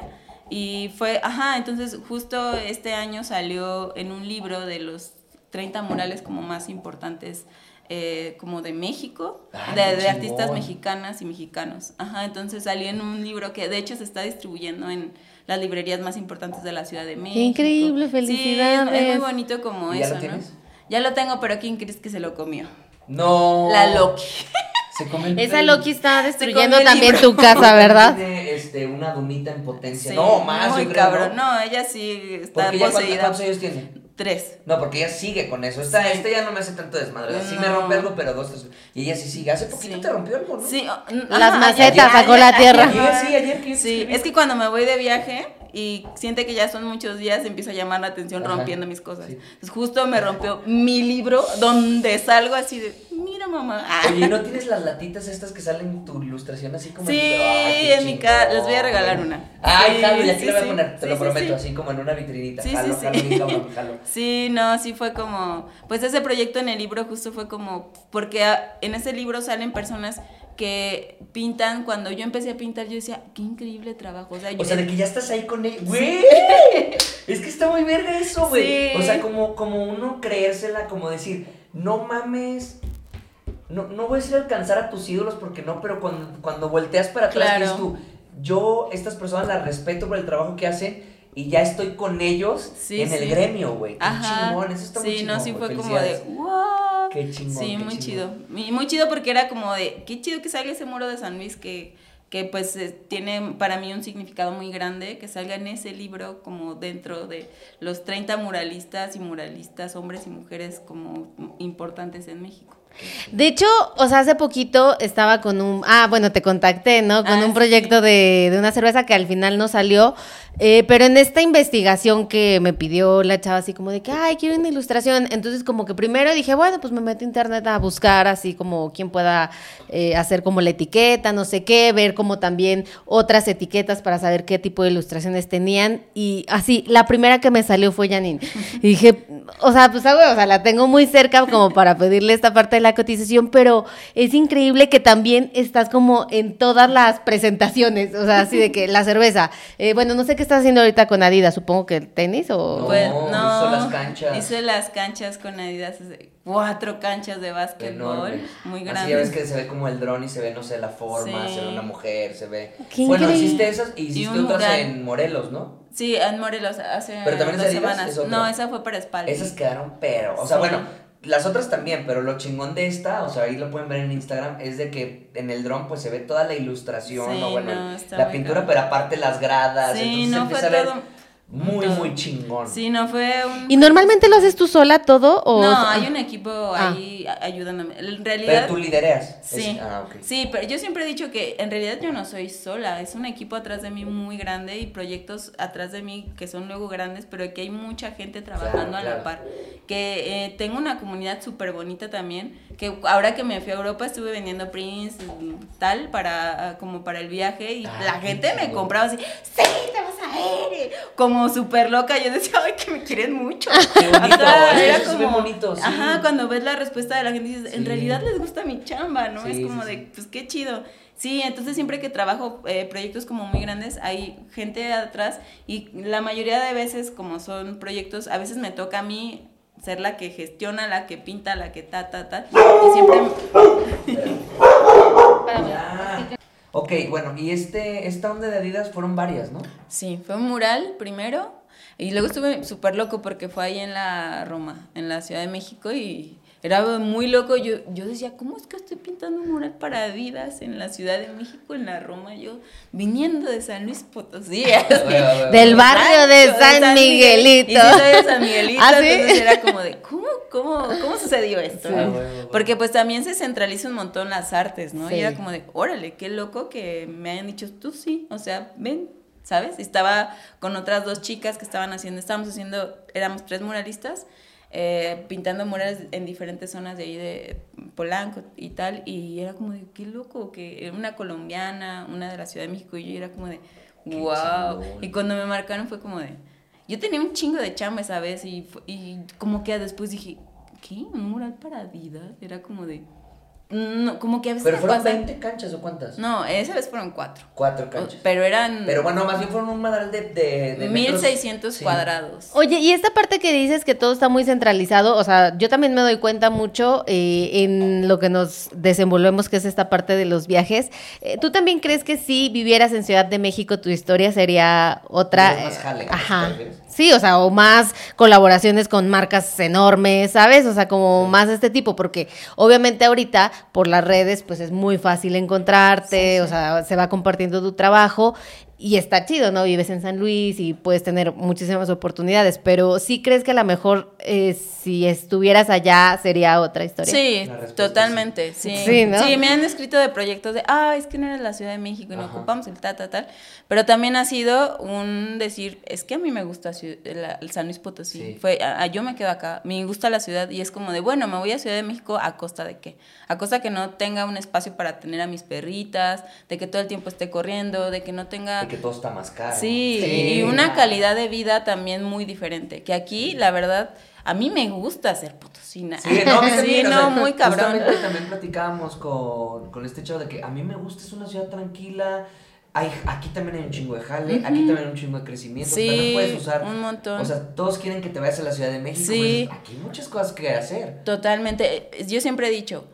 Y fue, ajá, entonces justo este año salió en un libro de los 30 murales como más importantes eh, como de México, Ay, de, artistas mexicanas y mexicanos. Ajá, entonces salió en un libro que de hecho se está distribuyendo en las librerías más importantes de la Ciudad de México. increíble, Sí, es- es, felicidades. muy bonito como ¿Y ya eso, lo ¿no? tienes? Ya lo tengo, pero ¿quién crees que se lo comió? No. La Loki. El- Esa Loki está destruyendo también libro. tu casa, ¿verdad? Tiene, este, una dumita en potencia. Sí, no, más, muy yo creo, cabrón. ¿no? No, ella sí está Porque ya cuántos, poseída. cuántos años tiene? Tres. No, porque ella sigue con eso. Esta, Sí. este ya no me hace tanto desmadre. Sí me No. rompe algo, pero dos, tres. Y ella sí sigue. Hace poquito Sí. te rompió algo, ¿no? Sí, Las ajá, macetas, ayer- sacó la ayer- tierra. ayer- Sí, ayer que Sí, es que cuando me voy de viaje y siente que ya son muchos días, empieza a llamar la atención Ajá. rompiendo mis cosas. Sí. Entonces justo me rompió mi libro donde salgo así de, mira mamá. Ah. Oye, ¿y ¿no tienes las latitas estas que salen en tu ilustración así como Sí, en qué en mi casa, les voy a regalar una. Ay, Sí, jalo, y aquí sí, la voy a sí. poner, te lo sí, prometo, sí. así como en una vitrinita. Sí, jalo, sí, jalo, sí. cabrón, jalo. Sí, no, sí fue como, pues ese proyecto en el libro justo fue como, porque ah, en ese libro salen personas que pintan, cuando yo empecé a pintar yo decía, qué increíble trabajo, o sea, yo, O sea, de que ya estás ahí con él. ¡Güey! Es que está muy verga eso, güey. Sí. O sea, como, como uno creérsela, como decir, no mames. No, no voy a decir alcanzar a tus ídolos porque no, pero cuando, cuando volteas para atrás Claro. dices tú, yo estas personas las respeto por el trabajo que hacen y ya estoy con ellos Sí, en el sí. gremio, güey. Qué Ajá. chingón, eso está muy sí, chingón. no, sí fue como de, wow. Qué chingón. Sí, qué muy chido. chingón. Y muy chido porque era como de, qué chido que salga ese muro de San Luis que, que pues eh, tiene para mí un significado muy grande, que salga en ese libro como dentro de los 30 muralistas y muralistas, hombres y mujeres como importantes en México. De hecho, o sea, hace poquito estaba con un, ah, bueno, te contacté, ¿no? Con Ah, un sí. proyecto de, de una cerveza que al final no salió, eh, pero en esta investigación que me pidió la chava así como de que, ay, quiero una ilustración, entonces como que primero dije, bueno, pues me metí a internet a buscar así como quién pueda eh, hacer como la etiqueta, no sé qué, ver como también otras etiquetas para saber qué tipo de ilustraciones tenían y así, la primera que me salió fue Janine. Y dije, o sea, pues, o sea, la tengo muy cerca como para pedirle esta parte de la cotización, pero es increíble que también estás como en todas las presentaciones, o sea, así de que la cerveza, eh, bueno, no sé qué estás haciendo ahorita con Adidas, supongo que tenis o... No, Pues, hizo las canchas. Hice las canchas con Adidas, cuatro canchas de básquetbol, Enorme. muy Así ya ves grandes. que se ve como el dron y se ve, no sé, la forma, Sí. se ve una mujer, se ve. Qué bueno, increíble. hiciste esas y hiciste un otras mural. en Morelos, ¿no? Sí, en Morelos hace Pero también es dos Adidas, semanas. es. No, esa fue para espalda. Esas quedaron, pero, o sea, Sí. bueno, las otras también, pero lo chingón de esta, o sea, ahí lo pueden ver en Instagram, es de que en el dron pues se ve toda la ilustración, Sí, o bueno, no, la pintura, pero aparte las gradas, Sí, entonces no empieza a ver todo. Muy, todo. muy chingón. Sí, no fue un. ¿Y normalmente lo haces tú sola todo o...? No, hay un equipo Ah. ahí a- ayudándome. En Pero realidad. tú lidereas. Sí, Es- ah, ok. sí, pero yo siempre he dicho que en realidad yo no soy sola, es un equipo atrás de mí muy grande y proyectos atrás de mí que son luego grandes, pero que hay mucha gente trabajando a claro. la par. Que eh, tengo una comunidad súper bonita también, que ahora que me fui a Europa estuve vendiendo prints tal para ah, como para el viaje y Ah, la gente me compraba así, sí, te vas a ir, como súper loca, yo decía, ay, que me quieren mucho. Qué bonito, Ajá, eso era como- bonito, sí. Ajá, cuando ves la respuesta de la gente dices, en Sí. realidad les gusta mi chamba, ¿no? Sí, es como sí, de, sí. pues qué chido. Sí, entonces siempre que trabajo eh, proyectos como muy grandes, hay gente atrás y la mayoría de veces, como son proyectos, a veces me toca a mí ser la que gestiona, la que pinta, la que ta, ta, ta. Y siempre... Ok, bueno, y este, esta onda de Adidas fueron varias, ¿no? Sí, fue un mural primero y luego estuve súper loco porque fue ahí en la Roma, en la Ciudad de México y era muy loco. Yo, yo decía, ¿cómo es que estoy pintando un mural para Adidas en la Ciudad de México, en la Roma? Yo viniendo de San Luis Potosí. así, Del barrio de rancho San Miguel. Miguelito. Y sí soy de San Miguelito, ¿Ah, sí? entonces era como de, ¿cómo, cómo, cómo sucedió esto? Sí. no? Ah, bueno, bueno. Porque pues también se centraliza un montón las artes, ¿no? Sí. Y era como de, órale, qué loco que me hayan dicho, tú sí, o sea, ven, ¿sabes? Estaba con otras dos chicas que estaban haciendo, estábamos haciendo, éramos tres muralistas, eh, pintando murales en diferentes zonas de ahí de Polanco y tal, y era como de, qué loco, que una colombiana, una de la Ciudad de México, y yo era como de, wow. Y cuando me marcaron fue como de, yo tenía un chingo de chamba esa vez, y, y como que después dije, ¿qué? ¿Un mural para Adidas? Era como de, no, como que a veces ¿Pero fueron pasa- 20 canchas o cuántas? No, esa vez fueron cuatro. Cuatro canchas. Pero eran Pero bueno, más bien fueron un madral de, de, de metros. 1600 Sí. cuadrados. Oye, y esta parte que dices que todo está muy centralizado, o sea, yo también me doy cuenta mucho eh, en lo que nos desenvolvemos, que es esta parte de los viajes. Eh, ¿Tú también crees que si vivieras en Ciudad de México, tu historia sería otra? Más jale, ¿a eso te Ajá. Sí, o sea, o más colaboraciones con marcas enormes, ¿sabes? O sea, como más de este tipo, porque obviamente ahorita por las redes, pues es muy fácil encontrarte, o sea, se va compartiendo tu trabajo y está chido, ¿no? Vives en San Luis y puedes tener muchísimas oportunidades, pero sí crees que a lo mejor eh, si estuvieras allá sería otra historia. Sí, totalmente, sí. Sí, ¿no? Sí, me han escrito de proyectos de, ah, es que no eres la Ciudad de México y no Ajá. ocupamos el tal, tal, tal. Pero también ha sido un decir, es que a mí me gusta la- el San Luis Potosí. Sí. Fue, a- a- yo me quedo acá, me gusta la ciudad y es como de, bueno, me voy a Ciudad de México a costa de qué? A costa que no tenga un espacio para tener a mis perritas, de que todo el tiempo esté corriendo, de que no tenga... Que todo está más caro. Sí, Sí. y una calidad de vida también muy diferente. Que aquí, la verdad, a mí me gusta ser potosina. Sí, no, Sí, o no, sea, muy cabrón. También platicábamos con, con este chavo de que a mí me gusta, es una ciudad tranquila. Hay, aquí también hay un chingo de jale, aquí también hay un chingo de crecimiento. Sí, también puedes usar. un montón. O sea, todos quieren que te vayas a la Ciudad de México. Sí. aquí hay muchas cosas que hacer. Totalmente. Yo siempre he dicho,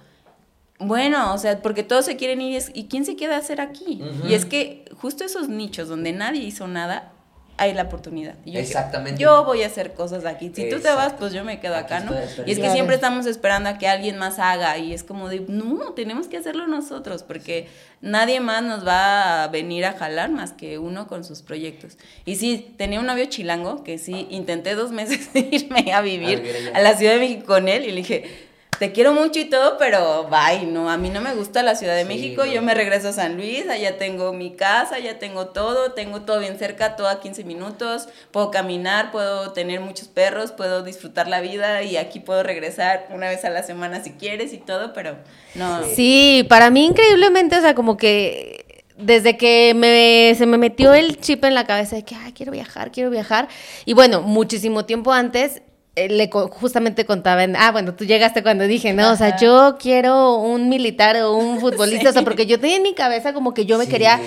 bueno, o sea, porque todos se quieren ir y ¿quién se queda a hacer aquí? Y es que justo esos nichos donde nadie hizo nada, hay la oportunidad. Yo Exactamente. yo voy a hacer cosas aquí. Si tú te vas, pues yo me quedo Aquí acá, ¿no? Y es que siempre estamos esperando a que alguien más haga y es como de, no, tenemos que hacerlo nosotros porque nadie más nos va a venir a jalar más que uno con sus proyectos. Y sí, tenía un novio chilango que sí, intenté dos meses irme a vivir vivir allá. a la Ciudad de México con él y le dije, te quiero mucho y todo, pero bye, no, a mí no me gusta la Ciudad de Sí, México, no. yo me regreso a San Luis, allá tengo mi casa, ya tengo todo, tengo todo bien cerca, todo a 15 minutos, puedo caminar, puedo tener muchos perros, puedo disfrutar la vida y aquí puedo regresar una vez a la semana si quieres y todo, pero no. Sí, para mí increíblemente, o sea, como que desde que me, se me metió el chip en la cabeza de que, ay, quiero viajar, quiero viajar. Y bueno, muchísimo tiempo antes, le co- justamente contaba en, ah, bueno, tú llegaste cuando dije, no, o sea, yo quiero un militar o un futbolista, o sea, porque yo tenía en mi cabeza como que yo me Sí. quería,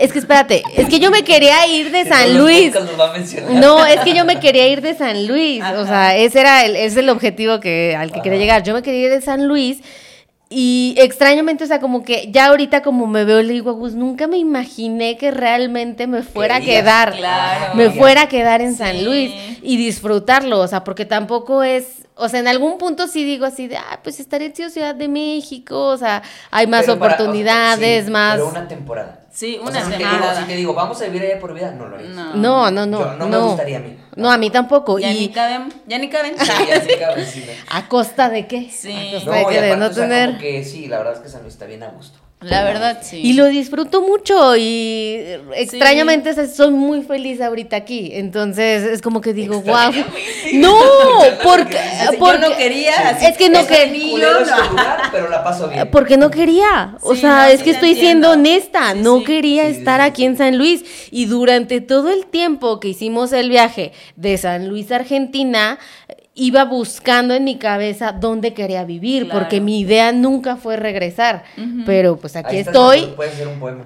es que espérate, es que yo me quería ir de San Luis. podcasts nos va a mencionar. No, es que yo me quería ir de San Luis. O sea, ese era el, ese es el objetivo que, al que Ajá. quería llegar. Yo me quería ir de San Luis. Y extrañamente, o sea, como que ya ahorita como me veo, le digo, pues nunca me imaginé que realmente me fuera a quedar, claro. me fuera a quedar en Sí. San Luis y disfrutarlo, o sea, porque tampoco es, o sea, en algún punto sí digo así de, ah, pues estaría en Ciudad de México, o sea, hay más Pero para- o sea, oportunidades, sí, más... Pero una temporada. Sí, O una sea, si te, digo, si te digo, vamos a vivir allá por vida, no lo harías. No. No, no, no, Yo- no me gustaría a mí. No, a mí tampoco. Ya y ni caben, ya ni caben. Sí, ya sí cabe, sí, ¿no? ¿A costa de qué? Sí. A costa No, de que de aparte, no o sea, tener. como que sí, la verdad es que San Luis está bien a gusto. La verdad, sí. Y lo disfruto mucho y extrañamente sea, soy muy feliz ahorita aquí. Entonces es como que digo, wow. No, porque, Yo porque no quería, así es que no quería. este lugar, pero la paso bien. Porque no quería. O Sí, sea, no, es sí que estoy siendo honesta. Sí, no sí. quería Sí, sí, estar sí, aquí en San Luis. Y durante todo el tiempo que hicimos el viaje de San Luis a Argentina, iba buscando en mi cabeza dónde quería vivir, Claro. porque mi idea nunca fue regresar. Pero pues aquí Ahí estoy. Puede ser un poema.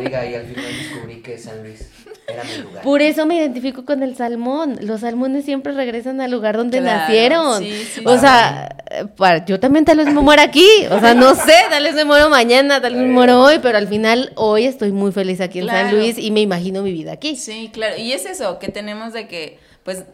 Diga, y al final descubrí que San Luis. era mi lugar. Por eso me identifico con el salmón. Los salmones siempre regresan al lugar donde Claro, nacieron. sí, sí, o sea, para- yo también tal vez me muera aquí. O sea, no sé, tal vez me muero mañana, tal vez me muero hoy, pero al final hoy estoy muy feliz aquí en San. Luis y me imagino mi vida aquí. Sí, claro. Y es eso, que tenemos de que, pues,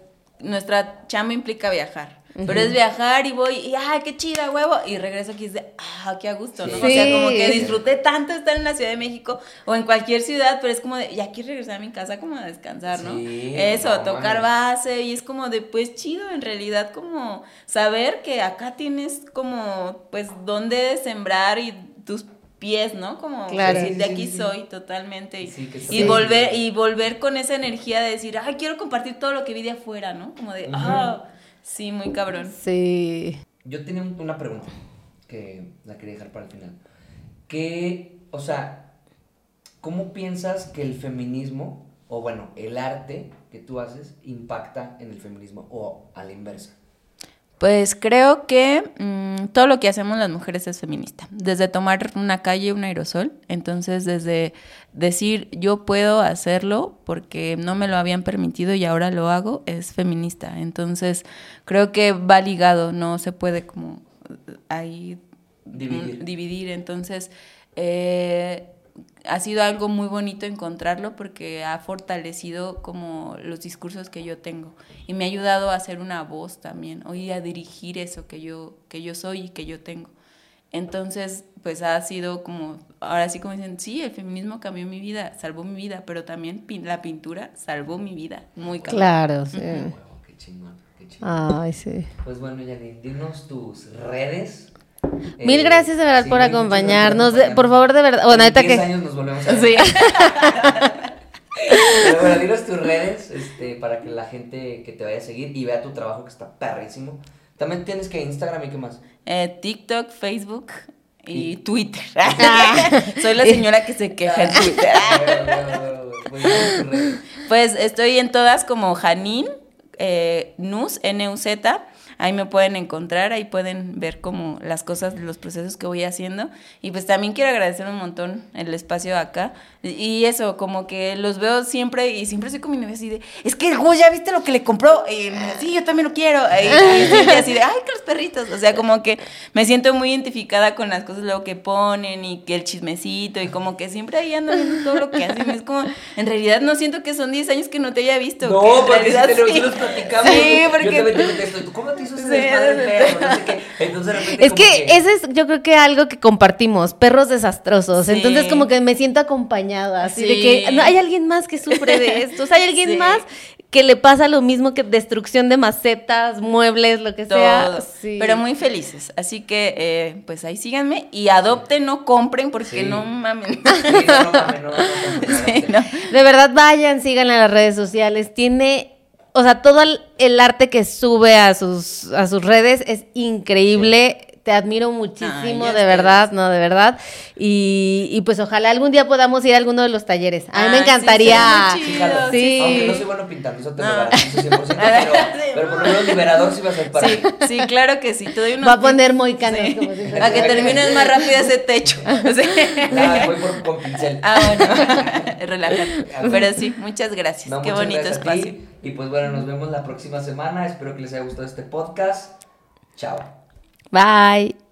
nuestra chamba implica viajar. Pero es viajar y voy, y ¡ay, qué chida, huevo! Y regreso aquí y es de, ¡ah, qué a gusto! ¿no? O sea, como que disfruté tanto estar en la Ciudad de México o en cualquier ciudad, pero es como de, ya quiero regresar a mi casa como a descansar, ¿no? Sí, Eso, no tocar base y es como de, pues, chido, en realidad, como saber que acá tienes como, pues, dónde sembrar y tus pies, ¿no? Como Claro. decir, de Sí, aquí sí, sí. soy totalmente. Y, Sí, que está y volver, y volver con esa energía de decir, ay, quiero compartir todo lo que vi de afuera, ¿no? Como de, ah, sí, muy cabrón. Sí. Yo tenía un- una pregunta que la quería dejar para el final. ¿Qué, o sea, cómo piensas que el feminismo, o bueno, el arte que tú haces, impacta en el feminismo o a la inversa? Pues creo que mm, todo lo que hacemos las mujeres es feminista. Desde tomar una calle, un aerosol, entonces desde decir yo puedo hacerlo porque no me lo habían permitido y ahora lo hago, es feminista. Entonces creo que va ligado, no se puede como eh, ahí Dividir. dividir. Entonces eh, ha sido algo muy bonito encontrarlo porque ha fortalecido como los discursos que yo tengo y me ha ayudado a hacer una voz también o y a dirigir eso que yo que yo soy y que yo tengo entonces pues ha sido como ahora sí como dicen sí el feminismo cambió mi vida salvó mi vida pero también pin- la pintura salvó mi vida muy cabrón. Claro, sí. Huevo, qué chingón, qué chingón. Ay, sí. Pues bueno, Yanni, dinos tus redes. Mil Eh, gracias de verdad sí, por acompañarnos. por De- por favor, de verdad. Bueno, En ahorita 10 que. años nos volvemos a ver. Sí. Pero bueno, dinos tus redes este, para que la gente que te vaya a seguir y vea tu trabajo que está perrísimo. También tienes que Instagram y qué más. Eh, TikTok, Facebook y Y- Twitter. Soy la señora que se queja en Twitter. Pues, dinos tus redes. Pues estoy en todas como Janin, eh, Nus, N-U-Z. Ahí me pueden encontrar, ahí pueden ver como las cosas, los procesos que voy haciendo. Y pues también quiero agradecer un montón el espacio acá. Y eso, como que los veo siempre y siempre estoy con mi novia así de, es que el Gus ya viste lo que le compró. Y sí, yo también lo quiero. Y, y así de, ay, que los perritos. O sea, como que me siento muy identificada con las cosas luego que ponen y que el chismecito y como que siempre ahí ando viendo todo lo que hacen. Es como, en realidad no siento que son 10 años que no te haya visto. No, porque si te lo, sí. los platicamos. Sí, Yo porque... también te contesto, ¿tú ¿cómo te hizo ese Sí, desmadre el sí, perro? No sé qué. Entonces de repente Es como que ese es, yo creo que algo que compartimos, perros desastrosos. Sí. Entonces, como que me siento acompañada, así de que no, hay alguien más que sufre de esto. O sea, hay alguien Sí. más que le pasa lo mismo que destrucción de macetas, muebles, lo que sea. Sí. Pero muy felices. Así que, eh, pues ahí síganme y adopten, no compren porque Sí. no mamen. Sí, no, no mames, no, no, no, no, Sí, no. no. De verdad, vayan, síganla en las redes sociales. Tiene, o sea, todo el, el arte que sube a sus, a sus redes es increíble. Te admiro muchísimo, Ay, de verdad, no, de verdad. Y, y pues ojalá algún día podamos ir a alguno de los talleres. A mí me Ay, sí, encantaría. muy Sí, chido, jalo. sí. Aunque no soy bueno pintando, eso te lo No. garantizo 100%, pero, pero por lo menos liberador sí va a ser para Sí, sí, claro que sí. Te doy unos Va a poner Sí. como siempre. Para que termines más rápido ese techo. Sí. Nada, voy por, con pincel. Ah, bueno. Relájate. Pero sí, muchas gracias. No, Qué muchas bonito gracias a ti. espacio. Y pues bueno, nos vemos la próxima semana. Espero que les haya gustado este podcast. Chao. Bye.